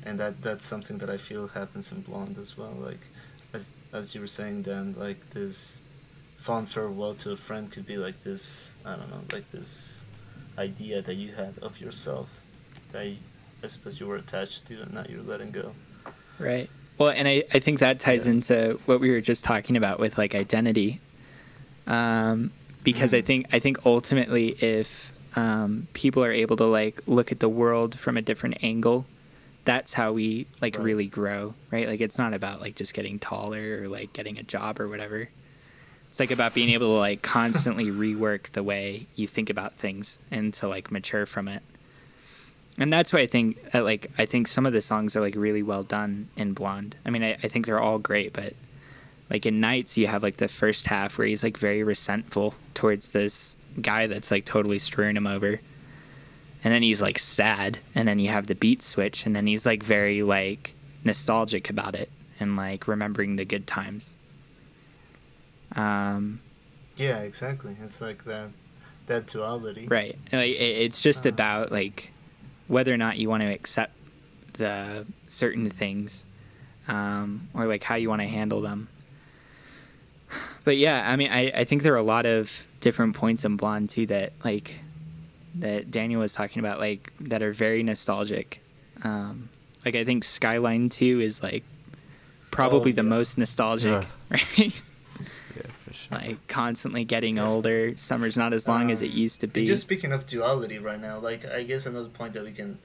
and that that's something that I feel happens in Blonde as well like as as you were saying Dan like this fond farewell to a friend could be like this I don't know like this idea that you had of yourself that you, I suppose you were attached to and now you're letting go Right. Well, and I, I think that ties yeah. into what we were just talking about with like identity. Um, because mm. I think I think ultimately if um, people are able to like look at the world from a different angle, that's how we like right. really grow, right? Like it's not about like just getting taller or like getting a job or whatever. It's like about being able to like constantly rework the way you think about things and to like mature from it and that's why I think uh, like I think some of the songs are like really well done in Blonde. I mean, I, I think they're all great, but like in Nights, you have like the first half where he's like very resentful towards this guy that's like totally screwing him over, and then he's like sad, and then you have the beat switch, and then he's like very like nostalgic about it and like remembering the good times. Um, yeah, exactly. It's like that that duality, right? Like it, it's just uh, about like whether or not you want to accept the certain things um, or like how you want to handle them. But yeah, I mean, I, I think there are a lot of different points in Blonde too that like that Daniel was talking about, like that are very nostalgic. Um, like I think Skyline To is like probably oh, the most nostalgic, yeah. right? Sure. Like constantly getting yeah. older. Summer's not as long um, as it um, used to be. Just speaking of duality right now, like I guess another point that we can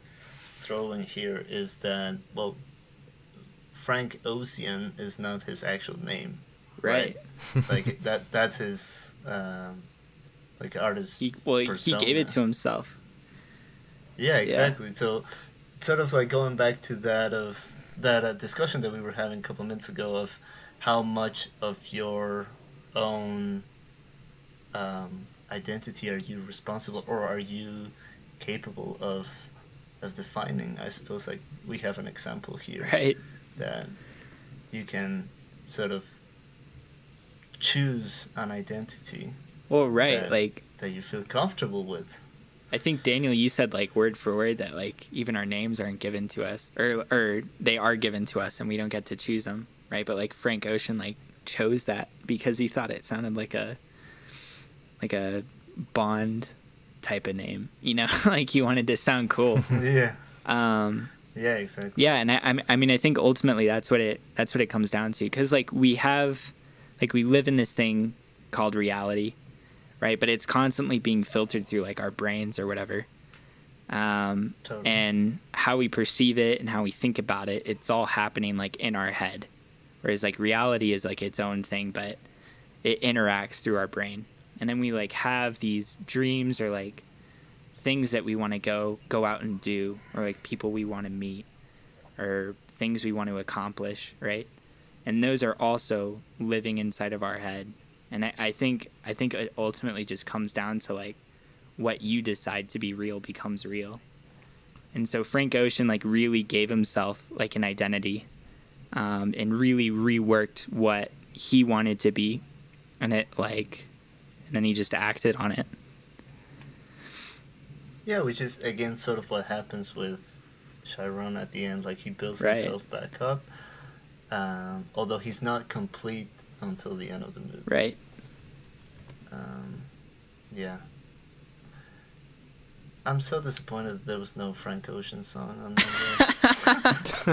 throw in here is that well, Frank Ocean is not his actual name, right? right? like that that's his um, like artist. He, well, persona. he gave it to himself. Yeah, exactly. Yeah. So, sort of like going back to that of that uh, discussion that we were having a couple minutes ago of how much of your own um, identity are you responsible or are you capable of of defining i suppose like we have an example here right that you can sort of choose an identity well right that, like that you feel comfortable with i think daniel you said like word for word that like even our names aren't given to us or or they are given to us and we don't get to choose them right but like frank ocean like chose that because he thought it sounded like a like a Bond type of name. You know, like he wanted to sound cool. yeah. Um, yeah, exactly. Yeah, and I, I mean, I think ultimately that's what it that's what it comes down to because like we have, like we live in this thing called reality, right? But it's constantly being filtered through like our brains or whatever. Um, totally. and how we perceive it and how we think about it, it's all happening like in our head whereas like reality is like its own thing but it interacts through our brain and then we like have these dreams or like things that we want to go go out and do or like people we want to meet or things we want to accomplish right and those are also living inside of our head and I, I think i think it ultimately just comes down to like what you decide to be real becomes real and so frank ocean like really gave himself like an identity um, and really reworked what he wanted to be, and it like, and then he just acted on it. Yeah, which is again sort of what happens with Chiron at the end. Like he builds right. himself back up, um, although he's not complete until the end of the movie. Right. Um, yeah. I'm so disappointed that there was no Frank Ocean song on there.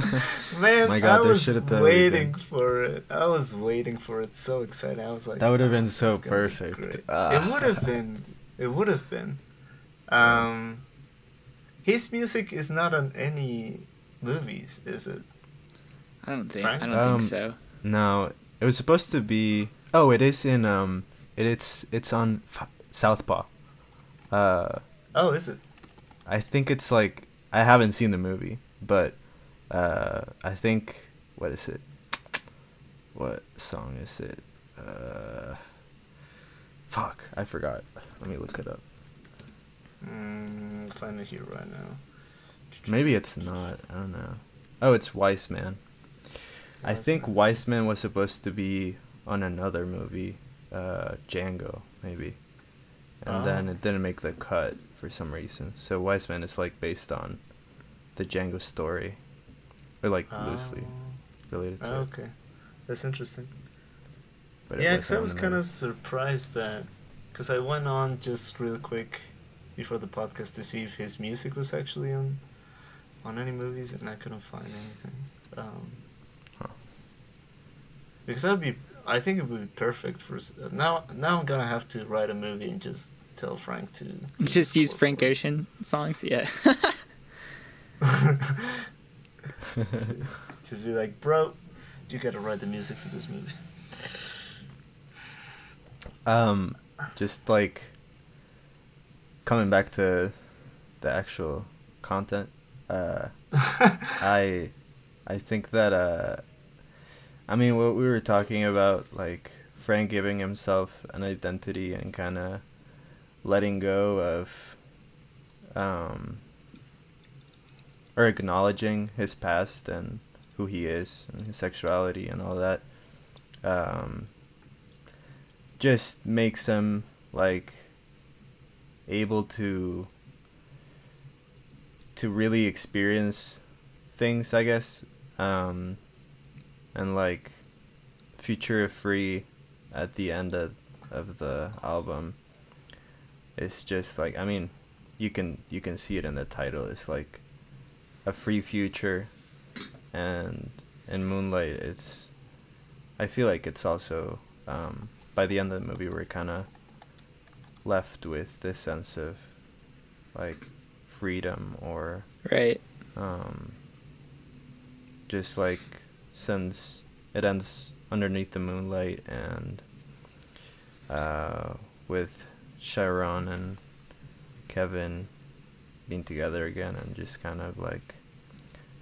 Man, My God, I was waiting for it. I was waiting for it. So excited. I was like, that would have been so perfect. Be uh. It would have been. It would have been. Um, his music is not on any movies, is it? I don't think. Frank? I don't um, think so. No, it was supposed to be. Oh, it is in. Um, it, it's it's on F- Southpaw. Uh Oh, is it? I think it's like I haven't seen the movie, but uh, I think what is it? What song is it? Uh, fuck, I forgot. Let me look it up. Mm, find it here right now. Maybe it's not. I don't know. Oh, it's Wiseman. I think Wiseman was supposed to be on another movie, uh, Django, maybe, and oh. then it didn't make the cut for some reason. So Wiseman is like based on the Django story, or like loosely oh. related to oh, it. Okay, that's interesting. But yeah, because I was kind of surprised that, because I went on just real quick before the podcast to see if his music was actually on on any movies, and I couldn't find anything. Um. Because that'd be. I think it would be perfect for now. Now I'm gonna have to write a movie and just tell Frank to. to Just use Frank for. Ocean songs. Yeah. just be like, bro, you gotta write the music for this movie. Um, just like coming back to the actual content. Uh, I I think that uh, I mean what we were talking about, like Frank giving himself an identity and kind of letting go of, um, or acknowledging his past and who he is and his sexuality and all that. Um, just makes him like able to to really experience things i guess um and like Futura Free at the end of, of the album. It's just like i mean you can you can see it in the title. It's like a free future and in moonlight. It's i feel like it's also um by the end of the movie we're kind of left with this sense of like freedom or right. um just like since it ends underneath the moonlight and uh with Chiron and Kevin being together again and just kind of like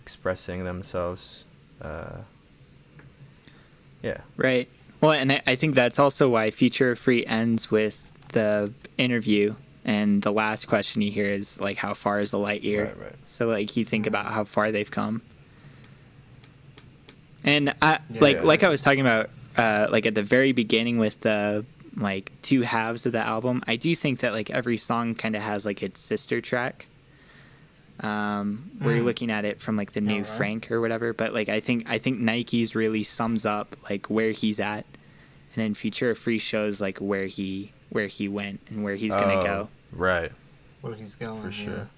expressing themselves uh yeah Right. Well, and I, think that's also why Futura Free ends with the interview, and the last question you hear is like, "How far is the light year?" Right, right. So like you think about how far they've come. And I like Yeah. like I was talking about uh, like at the very beginning with the like two halves of the album. I do think that like every song kind of has like its sister track. Um, where you're Mm. looking at it from like the new Alright. Frank or whatever, but like I think I think Nikes really sums up like where he's at, and then Futura Free shows like where he where he went and where he's gonna Oh, go. right Where he's going. For yeah. sure.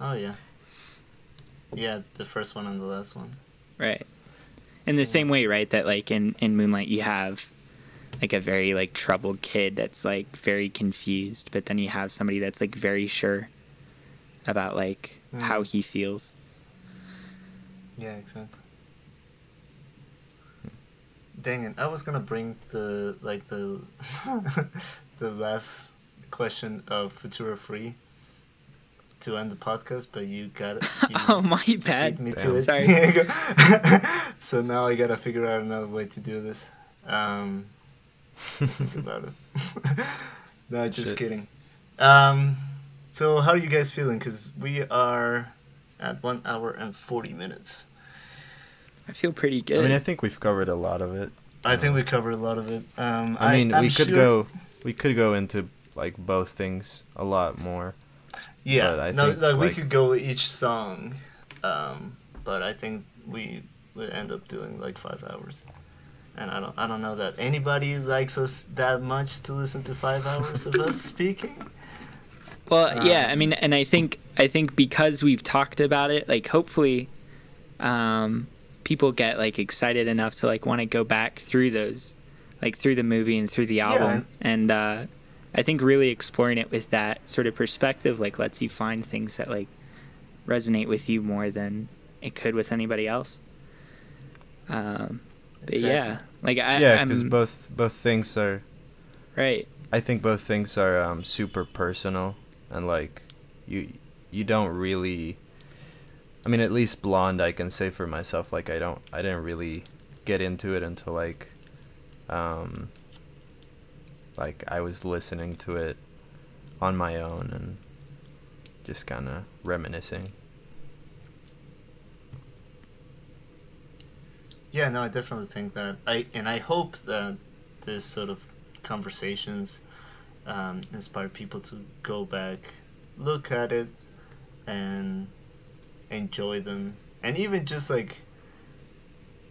Oh yeah. Yeah, the first one and the last one. Right. In the same way, right, that like in in Moonlight you have like a very like troubled kid that's like very confused, but then you have somebody that's like very sure about like how Mm. he feels. Yeah, exactly. Dang it! I was gonna bring the like the the last question of Futura Free to end the podcast, but you got it. You oh my bad. me Damn. to it. Sorry. There you go. so now I gotta figure out another way to do this. Um, think about it. no, just Shit. kidding. Um, so how are you guys feeling? Because we are at one hour and forty minutes. I feel pretty good. i mean i think we've covered a lot of it I think we covered a lot of it. Um, I mean, I'm we could sure- go, we could go into like both things a lot more. Yeah, but I no, think, like, we like- could go each song, um, but I think we would end up doing like five hours. And I don't, I don't know that anybody likes us that much to listen to five hours of us speaking. Well, yeah, I Um, mean, and I think I think because we've talked about it, like hopefully, um, people get like excited enough to like want to go back through those, like through the movie and through the album, and uh, I think really exploring it with that sort of perspective like lets you find things that like resonate with you more than it could with anybody else. Um, but Exactly. yeah, like I, yeah, because both both things are. right. I think both things are um, super personal, and like, you you don't really. I mean, at least Blonde, I can say for myself, like I don't, I didn't really get into it until like, um, like I was listening to it on my own and just kind of reminiscing. Yeah, no, I definitely think that. I and I hope that this sort of conversations um, inspire people to go back, look at it, and enjoy them, and even just like,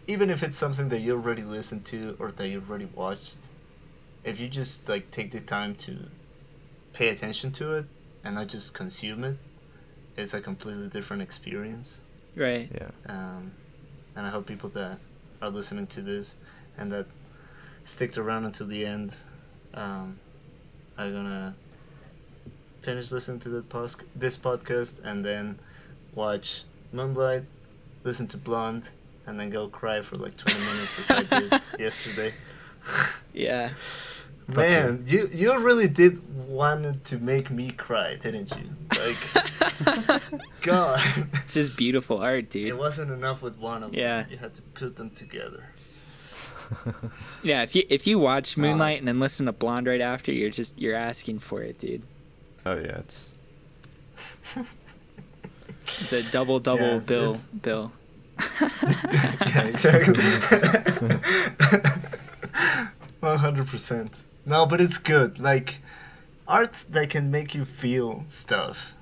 even if it's something that you already listened to or that you already watched, if you just like take the time to pay attention to it and not just consume it, it's a completely different experience Right. Yeah. um, and I hope people that are listening to this and that sticked around until the end um, are gonna finish listening to the pos- this podcast and then watch Moonlight, listen to Blonde, and then go cry for like 20 minutes as I did yesterday. Yeah. Man, you you really did want to make me cry, didn't you? Like, God, It's just beautiful art, dude. it wasn't enough with one of them. Yeah. you had to put them together. Yeah, if you if you watch Uh, Moonlight and then listen to Blonde right after, you're just you're asking for it, dude. oh yeah, it's It's a double double Yeah, bill it's- bill. yeah, exactly. One hundred percent. No, but it's good. Like art that can make you feel stuff.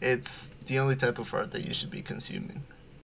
It's the only type of art that you should be consuming.